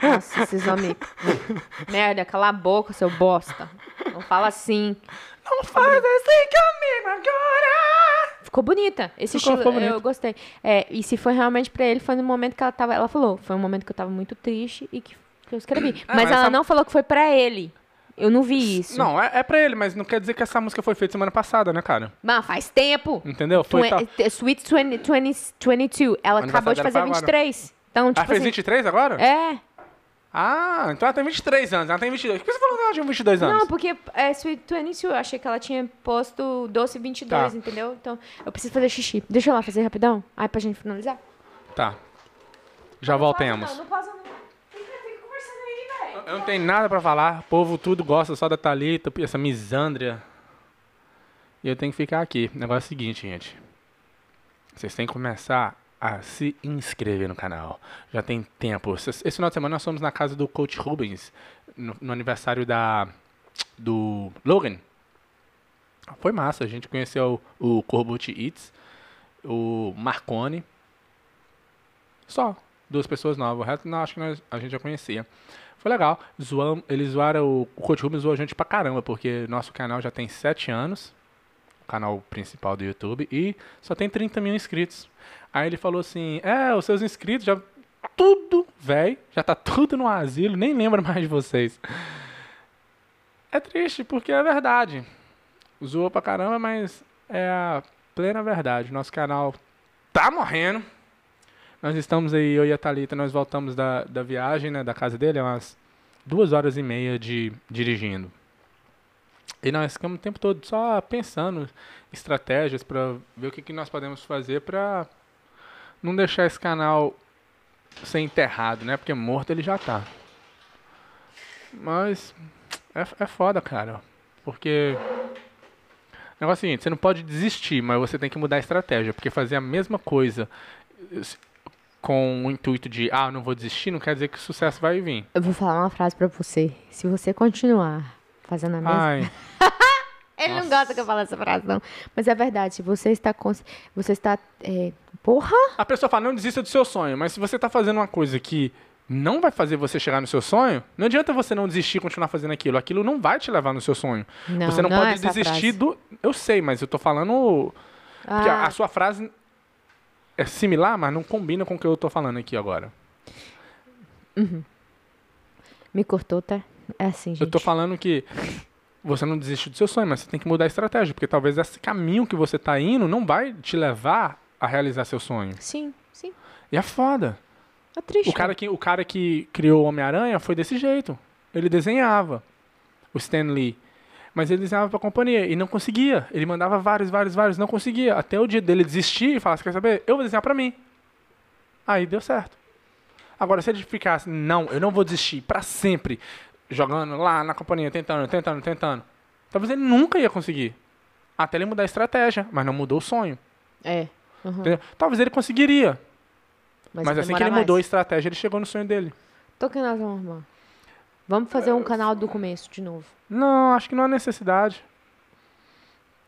Nossa, esses homens. Merda, cala a boca, seu bosta. Não fala assim. Não faz assim comigo agora! Ficou bonita. Esse Ficou, estilo ficou eu gostei. É, e se foi realmente pra ele, foi no momento que ela tava. Ela falou, foi um momento que eu tava muito triste e que, que eu escrevi. Ah, mas mas ela essa- não falou que foi pra ele. Eu não vi isso. Não, é, é pra ele, mas não quer dizer que essa música foi feita semana passada, né, cara? Mas faz tempo. Entendeu? Foi Twen- tal. eh, Sweet 20, 20, 22. Ela acabou de fazer dela foi 23. Então, tipo Ela fez assim, 23 agora? É. Ah, então ela tem 23 anos. Ela tem 22. Por que você falou que ela tinha 22 anos? Não, porque é Sweet 22. Eu achei que ela tinha posto doce 22, Tá. entendeu? Então, eu preciso fazer xixi. Deixa eu lá fazer rapidão. Aí, pra gente finalizar. Tá. Já voltemos. Não, não pausa não. Fica, fica conversando aí, velho. Eu não tenho nada pra falar. O povo tudo gosta só da Thalita, essa misândria. E eu tenho que ficar aqui. O negócio é o seguinte, gente. Vocês têm que começar a se inscrever no canal. Já tem tempo. Esse final de semana nós fomos na casa do Coach Rubens, no, no aniversário da do Logan. Foi massa. A gente conheceu o Corbucci Eats, o Marconi. Só. Duas pessoas novas. O resto não, acho que nós- a gente já conhecia. Foi legal. Zoam, eles zoaram. O Coach Rubens zoou a gente pra caramba, porque nosso canal já tem 7 anos. Canal principal do YouTube. E só tem 30 mil inscritos. Aí ele falou assim: É, os seus inscritos já. Tudo, velho. Já tá tudo no asilo. Nem lembro mais de vocês. É triste, porque é verdade. Zoou pra caramba, mas é a plena verdade. Nosso canal tá morrendo. Nós estamos aí, eu e a Thalita, nós voltamos da, da viagem, né, da casa dele, é umas duas horas e meia de dirigindo. E nós ficamos o tempo todo só pensando estratégias para ver o que, que nós podemos fazer para não deixar esse canal ser enterrado, né? Porque morto ele já tá. Mas é, é foda, cara. Porque. O negócio é o seguinte, você não pode desistir, mas você tem que mudar a estratégia. Porque fazer a mesma coisa s- com o intuito de, ah, não vou desistir, não quer dizer que o sucesso vai vir. Eu vou falar uma frase pra você. Se você continuar fazendo a mesma... Ai, Ele não Nossa. gosta que eu fale essa frase, não. Mas é verdade. Você está... Cons... Você está... é, Porra! a pessoa fala, não desista do seu sonho, mas se você tá fazendo uma coisa que não vai fazer você chegar no seu sonho, não adianta você não desistir e continuar fazendo aquilo. Aquilo não vai te levar no seu sonho. Não, você não, não é pode essa desistir frase. do. Eu sei, mas eu tô falando. Porque a, Ah, a sua frase é similar, mas não combina com o que eu tô falando aqui agora. me cortou, tá? É assim, gente. Eu tô falando que você não desiste do seu sonho, mas você tem que mudar a estratégia, porque talvez esse caminho que você tá indo não vai te levar a realizar seu sonho. Sim, sim. E é foda. É triste. O cara que, o cara que criou o Homem-Aranha foi desse jeito. Ele desenhava. O Stan Lee. Mas ele desenhava pra companhia e não conseguia. Ele mandava vários, vários, vários, não conseguia. Até o dia dele desistir e falar, você quer saber? Eu vou desenhar pra mim. Aí deu certo. Agora, se ele ficasse, não, eu não vou desistir pra sempre, jogando lá na companhia, tentando, tentando, tentando, talvez ele nunca ia conseguir. Até ele mudar a estratégia, mas não mudou o sonho. É. uhum. Talvez ele conseguiria. Mas, assim que ele mudou a mais. estratégia, ele chegou no sonho dele. O que nós vamos arrumar? Vamos fazer um canal do começo de novo. Não, acho que não há necessidade.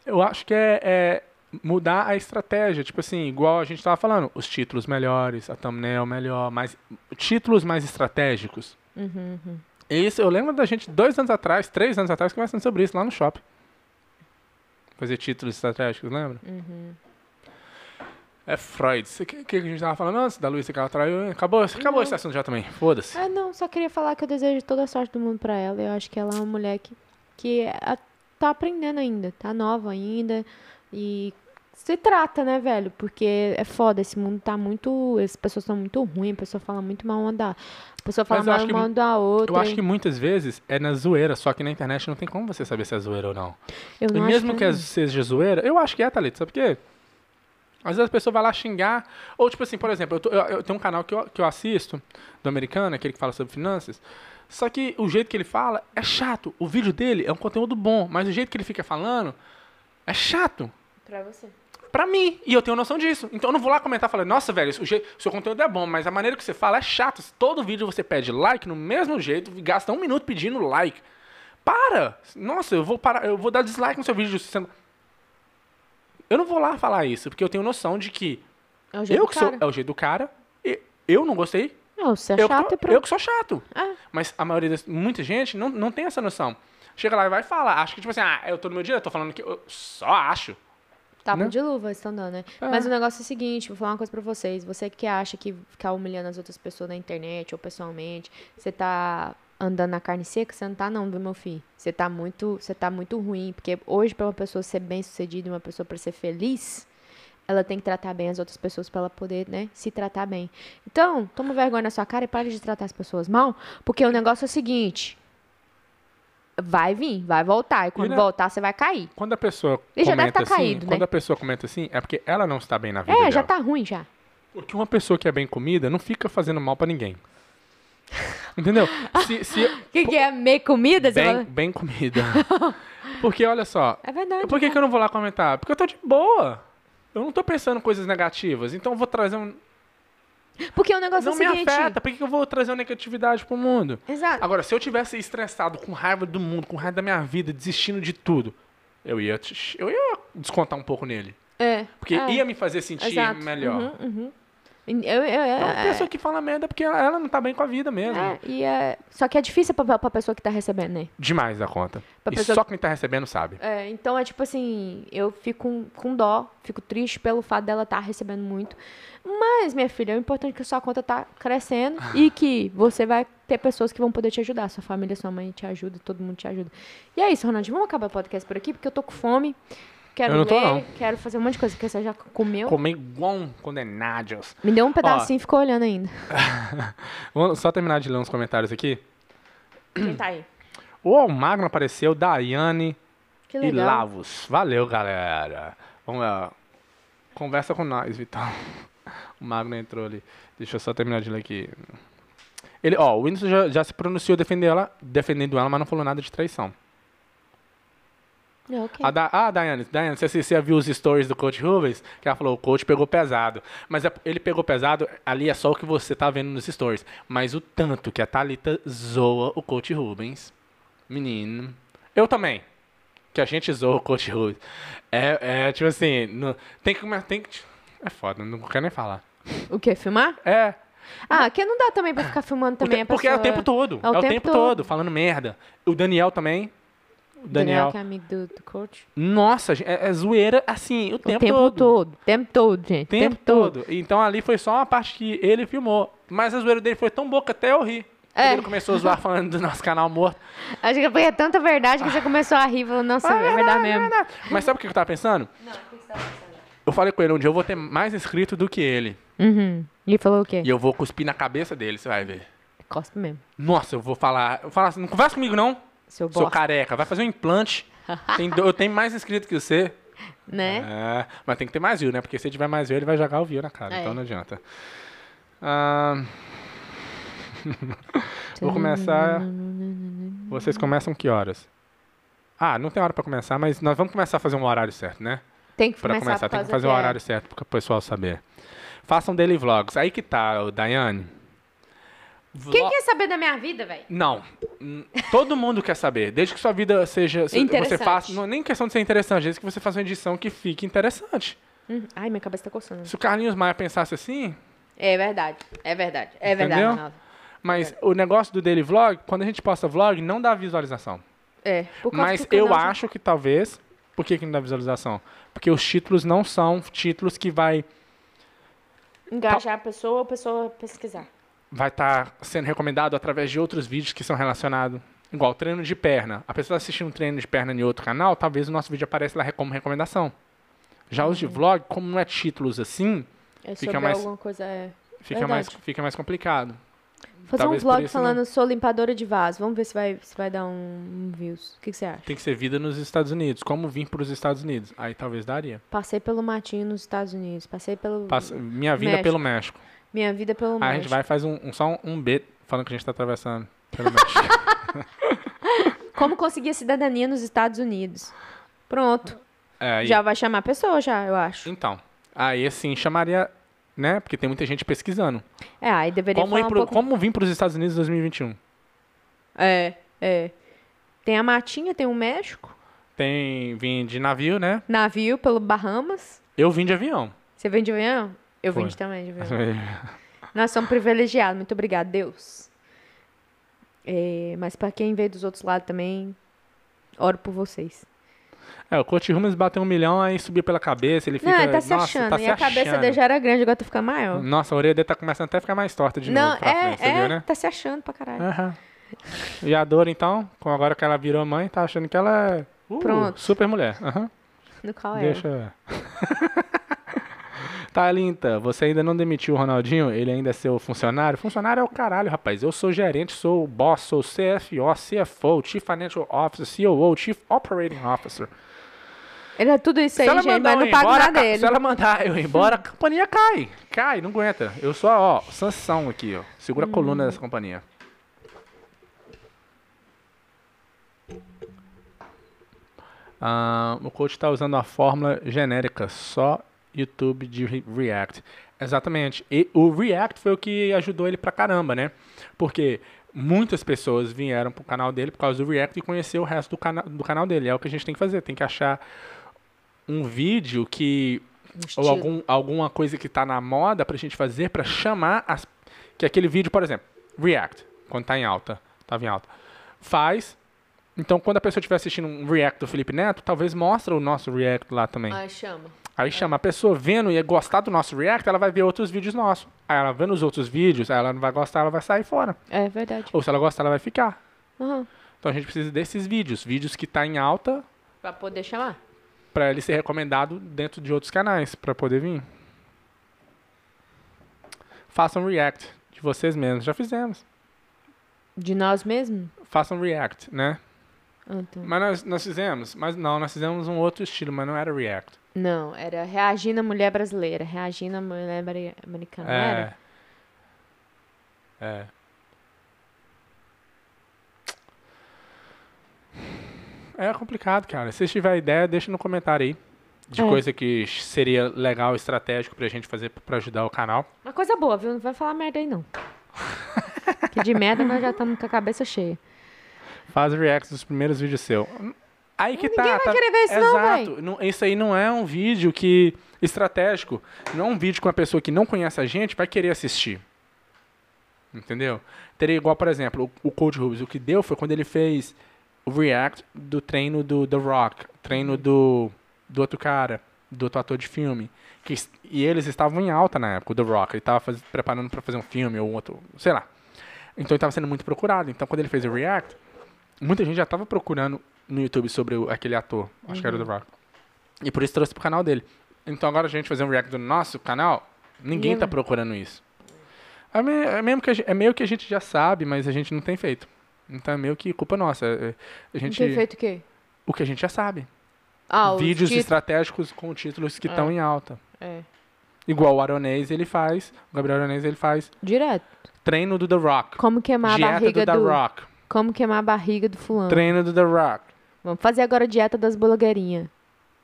Eu acho que é, é mudar a estratégia. Tipo assim, igual a gente tava falando, os títulos melhores, a thumbnail melhor, mais, títulos mais estratégicos. Uhum, uhum. Isso, eu lembro da gente dois anos atrás, três anos atrás, conversando sobre isso lá no shopping. Fazer títulos estratégicos, lembra? Uhum. É Freud. O que, que a gente tava falando antes da Luísa que ela traiu? Acabou, acabou Não. esse assunto já também. Foda-se. Ah, não, só queria falar que eu desejo toda a sorte do mundo pra ela. Eu acho que ela é uma mulher que, que é- tá aprendendo ainda, tá nova ainda. E se trata, né, velho? Porque é foda, esse mundo tá muito. As pessoas são muito ruins, a pessoa fala muito mal uma da. A pessoa fala mal que uma mu- da outra. Eu acho que muitas vezes é na zoeira, só que na internet não tem como você saber se é zoeira ou não. Eu E não mesmo acho que é, seja zoeira, eu acho que é, Thalita, sabe por quê? Às vezes a pessoa vai lá xingar. Ou, tipo assim, por exemplo, eu, tô- eu- eu tenho um canal que eu, que eu assisto, do americano, aquele que fala sobre finanças. Só que o jeito que ele fala é chato. O vídeo dele é um conteúdo bom, mas o jeito que ele fica falando é chato. Pra você. Pra mim, e eu tenho noção disso. Então eu não vou lá comentar falando, nossa, velho, o jeito- seu conteúdo é bom, mas a maneira que você fala é chato. Todo vídeo você pede like no mesmo jeito, gasta um minuto pedindo like. Para! Nossa, eu vou parar, eu vou dar dislike no seu vídeo. Eu não vou lá falar isso, porque eu tenho noção de que É o jeito eu do que sou, cara. é o jeito do cara, e eu não gostei, Não, você é eu, chato que e tô- pronto. eu que sou chato. Ah. Mas a maioria das. Muita gente não, não tem essa noção. Chega lá e vai falar. Acho que, tipo assim, ah, eu tô no meu dia, eu tô falando que eu só acho. Tapa né? de luva, estão dando, né? É. Mas o negócio é o seguinte, vou falar uma coisa pra vocês. Você que acha que ficar humilhando as outras pessoas na internet ou pessoalmente, você tá andando na carne seca, você não tá não, viu, meu filho? Você tá muito, você tá muito ruim, porque hoje pra uma pessoa ser bem-sucedida, uma pessoa pra ser feliz, ela tem que tratar bem as outras pessoas pra ela poder, né, se tratar bem. Então, toma vergonha na sua cara e pare de tratar as pessoas mal, porque o negócio é o seguinte, vai vir, vai voltar, e quando né? voltar você vai cair. Quando a pessoa Ele já deve tá assim, caído, né? quando a pessoa comenta assim, é porque ela não está bem na vida É, dela. já tá ruim já. Porque uma pessoa que é bem comida não fica fazendo mal pra ninguém. Entendeu? Se, se O que, que é meio comida? Bem, fala? bem comida. Porque olha só, É verdade. por que, que eu não vou lá comentar? Porque eu tô de boa. Eu não tô pensando coisas negativas. Então eu vou trazer um. Porque o negócio Não é o me seguinte. afeta. Por que, eu vou trazer uma negatividade pro mundo? Exato. Agora, se eu tivesse estressado, com raiva do mundo, com raiva da minha vida, desistindo de tudo, eu ia, eu ia descontar um pouco nele. É. Porque é, ia me fazer sentir exato. melhor. Uhum, uhum. Eu, eu, eu, É uma é, pessoa que fala merda porque ela, ela não tá bem com a vida mesmo. é, e é, só que é difícil pra, pra pessoa que tá recebendo, né? Demais da conta. Pra e só quem tá recebendo sabe. É, então é tipo assim, eu fico com, com dó, fico triste pelo fato dela estar recebendo muito. Mas, minha filha, o importante é que a sua conta tá crescendo e que você vai ter pessoas que vão poder te ajudar. Sua família, sua mãe te ajuda, todo mundo te ajuda. E é isso, Ronaldinho. Vamos acabar o podcast por aqui, porque eu tô com fome. Quero Eu não tô, ler, não. quero fazer um monte de coisa que você já comeu. Comer igual um condenados. Me deu um pedacinho e ficou olhando ainda. Vamos só terminar de ler uns comentários aqui. Quem tá aí? O Magno apareceu, Daiane e. Lavos. Valeu, galera. Vamos lá. Conversa com nós, Vitão. O Magno entrou ali. Deixa eu só terminar de ler aqui. Ele, ó, o Whindersson já, já se pronunciou defendendo ela, defendendo ela, mas não falou nada de traição. É, ok. A da, ah, Daiane, Daiane, você, você viu os stories do Coach Rubens? Que ela falou, o coach pegou pesado. Mas é- ele pegou pesado, ali é só o que você tá vendo nos stories. Mas o tanto que a Thalita zoa o Coach Rubens, menino. Eu também. Que a gente zoa o Coach Rubens. É, é tipo assim, no- tem que comer- tem que. É foda, não quero nem falar. O quê? Filmar? É. Ah, que não dá também pra ficar filmando o também te- a porque é o pessoa- tempo todo. É o tempo todo. falando merda. O Daniel também. O Daniel, Daniel. que é amigo do, do coach. Nossa, gente, é, é zoeira assim, o, O tempo, tempo todo. todo. Tempo todo, gente. O tempo todo. Então ali foi só uma parte que ele filmou. Mas a zoeira dele foi tão boa que até eu ri. É. Ele começou a zoar falando do nosso canal morto. Acho que foi é tanta verdade que você começou a rir. Falou, nossa, é verdade mesmo. Mas sabe o que eu tava pensando? Eu falei com ele um dia, eu vou ter mais inscrito do que ele. Uhum. E ele falou o quê? E eu vou cuspir na cabeça dele, você vai ver. Cospe mesmo. Nossa, eu vou falar. Eu vou falar assim, não conversa comigo não, Seu seu careca. Vai fazer um implante. Do- eu tenho mais inscrito que você. Né? É, mas tem que ter mais view, né? Porque se tiver mais view, ele vai jogar o view na cara. É. Então não adianta. Ah, Vou começar. Vocês começam que horas? Ah, não tem hora pra começar, mas nós vamos começar a fazer um horário certo, né? Tem que Pra começar, começar, tem que fazer o é- horário certo para o pessoal saber. Façam daily vlogs. Aí que tá, Daiane. Quem quer saber da minha vida, velho? Não. Todo mundo quer saber. Desde que sua vida seja. se- Você faça. Não, nem questão de ser interessante, desde que você faça uma edição que fique interessante. Hum, Ai, minha cabeça tá coçando. Se o Carlinhos Maia pensasse assim, É verdade. É verdade. É verdade? Ronaldo. mas o negócio do daily vlog, quando a gente posta vlog, não dá visualização. É. Mas eu já- acho que talvez. Por que, que não dá visualização? Porque os títulos não são títulos que vai Engajar a pessoa ou a pessoa pesquisar. Vai estar sendo recomendado através de outros vídeos que são relacionados. Igual treino de perna. A pessoa assistindo um treino de perna em outro canal, talvez o nosso vídeo apareça lá como recomendação. Já os de Uhum. vlog, como não é títulos assim, É Fica mais- alguma coisa. É... fica Verdade. mais, fica mais complicado. Fazer Talvez um vlog falando não- sou limpadora de vaso. Vamos ver se vai, se vai dar um, um views. O que, que você acha? Tem que ser vida nos Estados Unidos. Como vir para os Estados Unidos? Aí talvez daria. Passei pelo matinho nos Estados Unidos. Passei pelo. Minha vinda México. pelo México. Minha vida pelo Aí a gente México. vai e faz um, um- só um, um bit falando que a gente tá atravessando pelo México. Como conseguir a cidadania nos Estados Unidos? Pronto. É, Já vai chamar a pessoa, já, eu acho. Então, aí assim, chamaria, né? Porque tem muita gente pesquisando. É, aí deveria Como, falar um pro- pouco. como vir para os Estados Unidos em 2021? É, é. Tem a matinha, tem o México. Tem, vim de navio, né? Navio pelo Bahamas. Eu vim de avião. Você vem de avião? Eu vim Foi. de também de avião. Nós somos privilegiados, muito obrigado, Deus. É, mas pra quem veio dos outros lados também, oro por vocês. É, o Coach Rumens bateu um milhão, aí subiu pela cabeça, ele fica... não, ele tá se nossa, achando. tá e se a cabeça dele já era grande, agora tá ficando maior. Nossa, a orelha dele tá começando até a ficar mais torta de não, novo pra é, frente, é, viu, né? tá se achando pra caralho. Aham. E a Dora, então, com agora que ela virou mãe, tá achando que ela é uh, Pronto. super mulher. Aham. No qual é? Deixa. Thalinta, você ainda não demitiu o Ronaldinho? Ele ainda é seu funcionário? Funcionário é o caralho, rapaz. Eu sou gerente, sou o boss, sou CFO, CFO, Chief Financial Officer, COO, Chief Operating Officer. Ele é tudo isso aí, gente, mas não paga nada dele. se ela mandar eu ir embora, a companhia cai. Cai, não aguenta. Eu sou, ó, Sansão aqui, ó. Segura a Hum. coluna dessa companhia. Ah, o coach está usando a fórmula genérica, só YouTube de Re- React. Exatamente. E o React foi o que ajudou ele pra caramba, né? Porque muitas pessoas vieram pro canal dele por causa do React e conhecer o resto do, cana do canal dele. É o que a gente tem que fazer. Tem que achar um vídeo que Um ou algum, alguma coisa que está na moda pra gente fazer pra chamar as que aquele vídeo, por exemplo, React, quando tá em alta, tava em alta, faz. Então, quando a pessoa estiver assistindo um React do Felipe Neto, talvez mostre o nosso React lá também. Ai, chama. Aí chama a pessoa vendo e gostar do nosso React, ela vai ver outros vídeos nossos. Aí ela vendo os outros vídeos, aí ela não vai gostar, ela vai sair fora. É verdade. Ou se ela gostar, ela vai ficar. Aham. Então a gente precisa desses vídeos, vídeos que tá em alta Pra poder chamar. para ele ser recomendado dentro de outros canais para poder vir. Façam react de vocês mesmos, já fizemos. De nós mesmos? Façam react, né? Tá. Mas nós, nós fizemos, mas não, nós fizemos um outro estilo, mas não era react. Não, era reagindo a mulher brasileira, reagindo a mulher ameri- americana, não era? É. É. É complicado, cara. Se tiver ideia, deixa no comentário aí. De É. coisa que seria legal, estratégico pra gente fazer pra ajudar o canal. Uma coisa boa, viu? Não vai falar merda aí, não. que de merda nós já estamos com a cabeça cheia. Faz reacts dos primeiros vídeos seus. Aí que Ninguém tá. vai tá- querer ver isso não, Exato. Não, isso aí não é um vídeo que estratégico. Não é um vídeo que uma pessoa que não conhece a gente vai querer assistir. Entendeu? Teria igual, por exemplo, o, o Coach Rubens. O que deu foi quando ele fez o react do treino do The Rock, treino do, do outro cara, do outro ator de filme. Que, e eles estavam em alta na época, o The Rock. Ele estava preparando para fazer um filme ou outro, sei lá. Então ele estava sendo muito procurado. Então quando ele fez o react, muita gente já estava procurando no YouTube sobre o- aquele ator. Acho que era o The Rock. E por isso trouxe pro canal dele. Então agora a gente fazer um react do nosso canal, ninguém Ninguém tá procurando isso. É, me- é mesmo que a é meio que a gente já sabe, mas a gente não tem feito. Então é meio que culpa nossa. É- é- A Não gente, tem feito o quê? o que a gente já sabe. Ah, os Vídeos estratégicos com títulos que É. estão em alta. É. Igual o Aronês ele faz, o Gabriel Aronês ele faz Direto. treino do The Rock. Como queimar a barriga do The do... Rock. Como queimar a barriga do fulano. Treino do The Rock. Vamos fazer agora a dieta das blogueirinhas.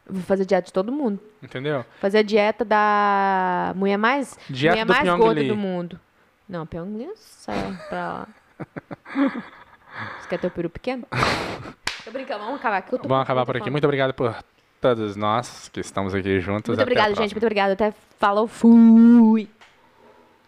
Vou fazer dieta de todo mundo. Entendeu? Fazer a dieta da mulher mais, Dieta mulher do mais gorda Lee. do mundo. Não, Pyong Lee sai pra lá. Você quer ter o peru pequeno? Tô brincando, vamos acabar aqui. Vamos acabar por aqui. fome. Muito obrigado por todos nós que estamos aqui juntos. Muito próxima. gente. Muito obrigada. Até falou. Fui.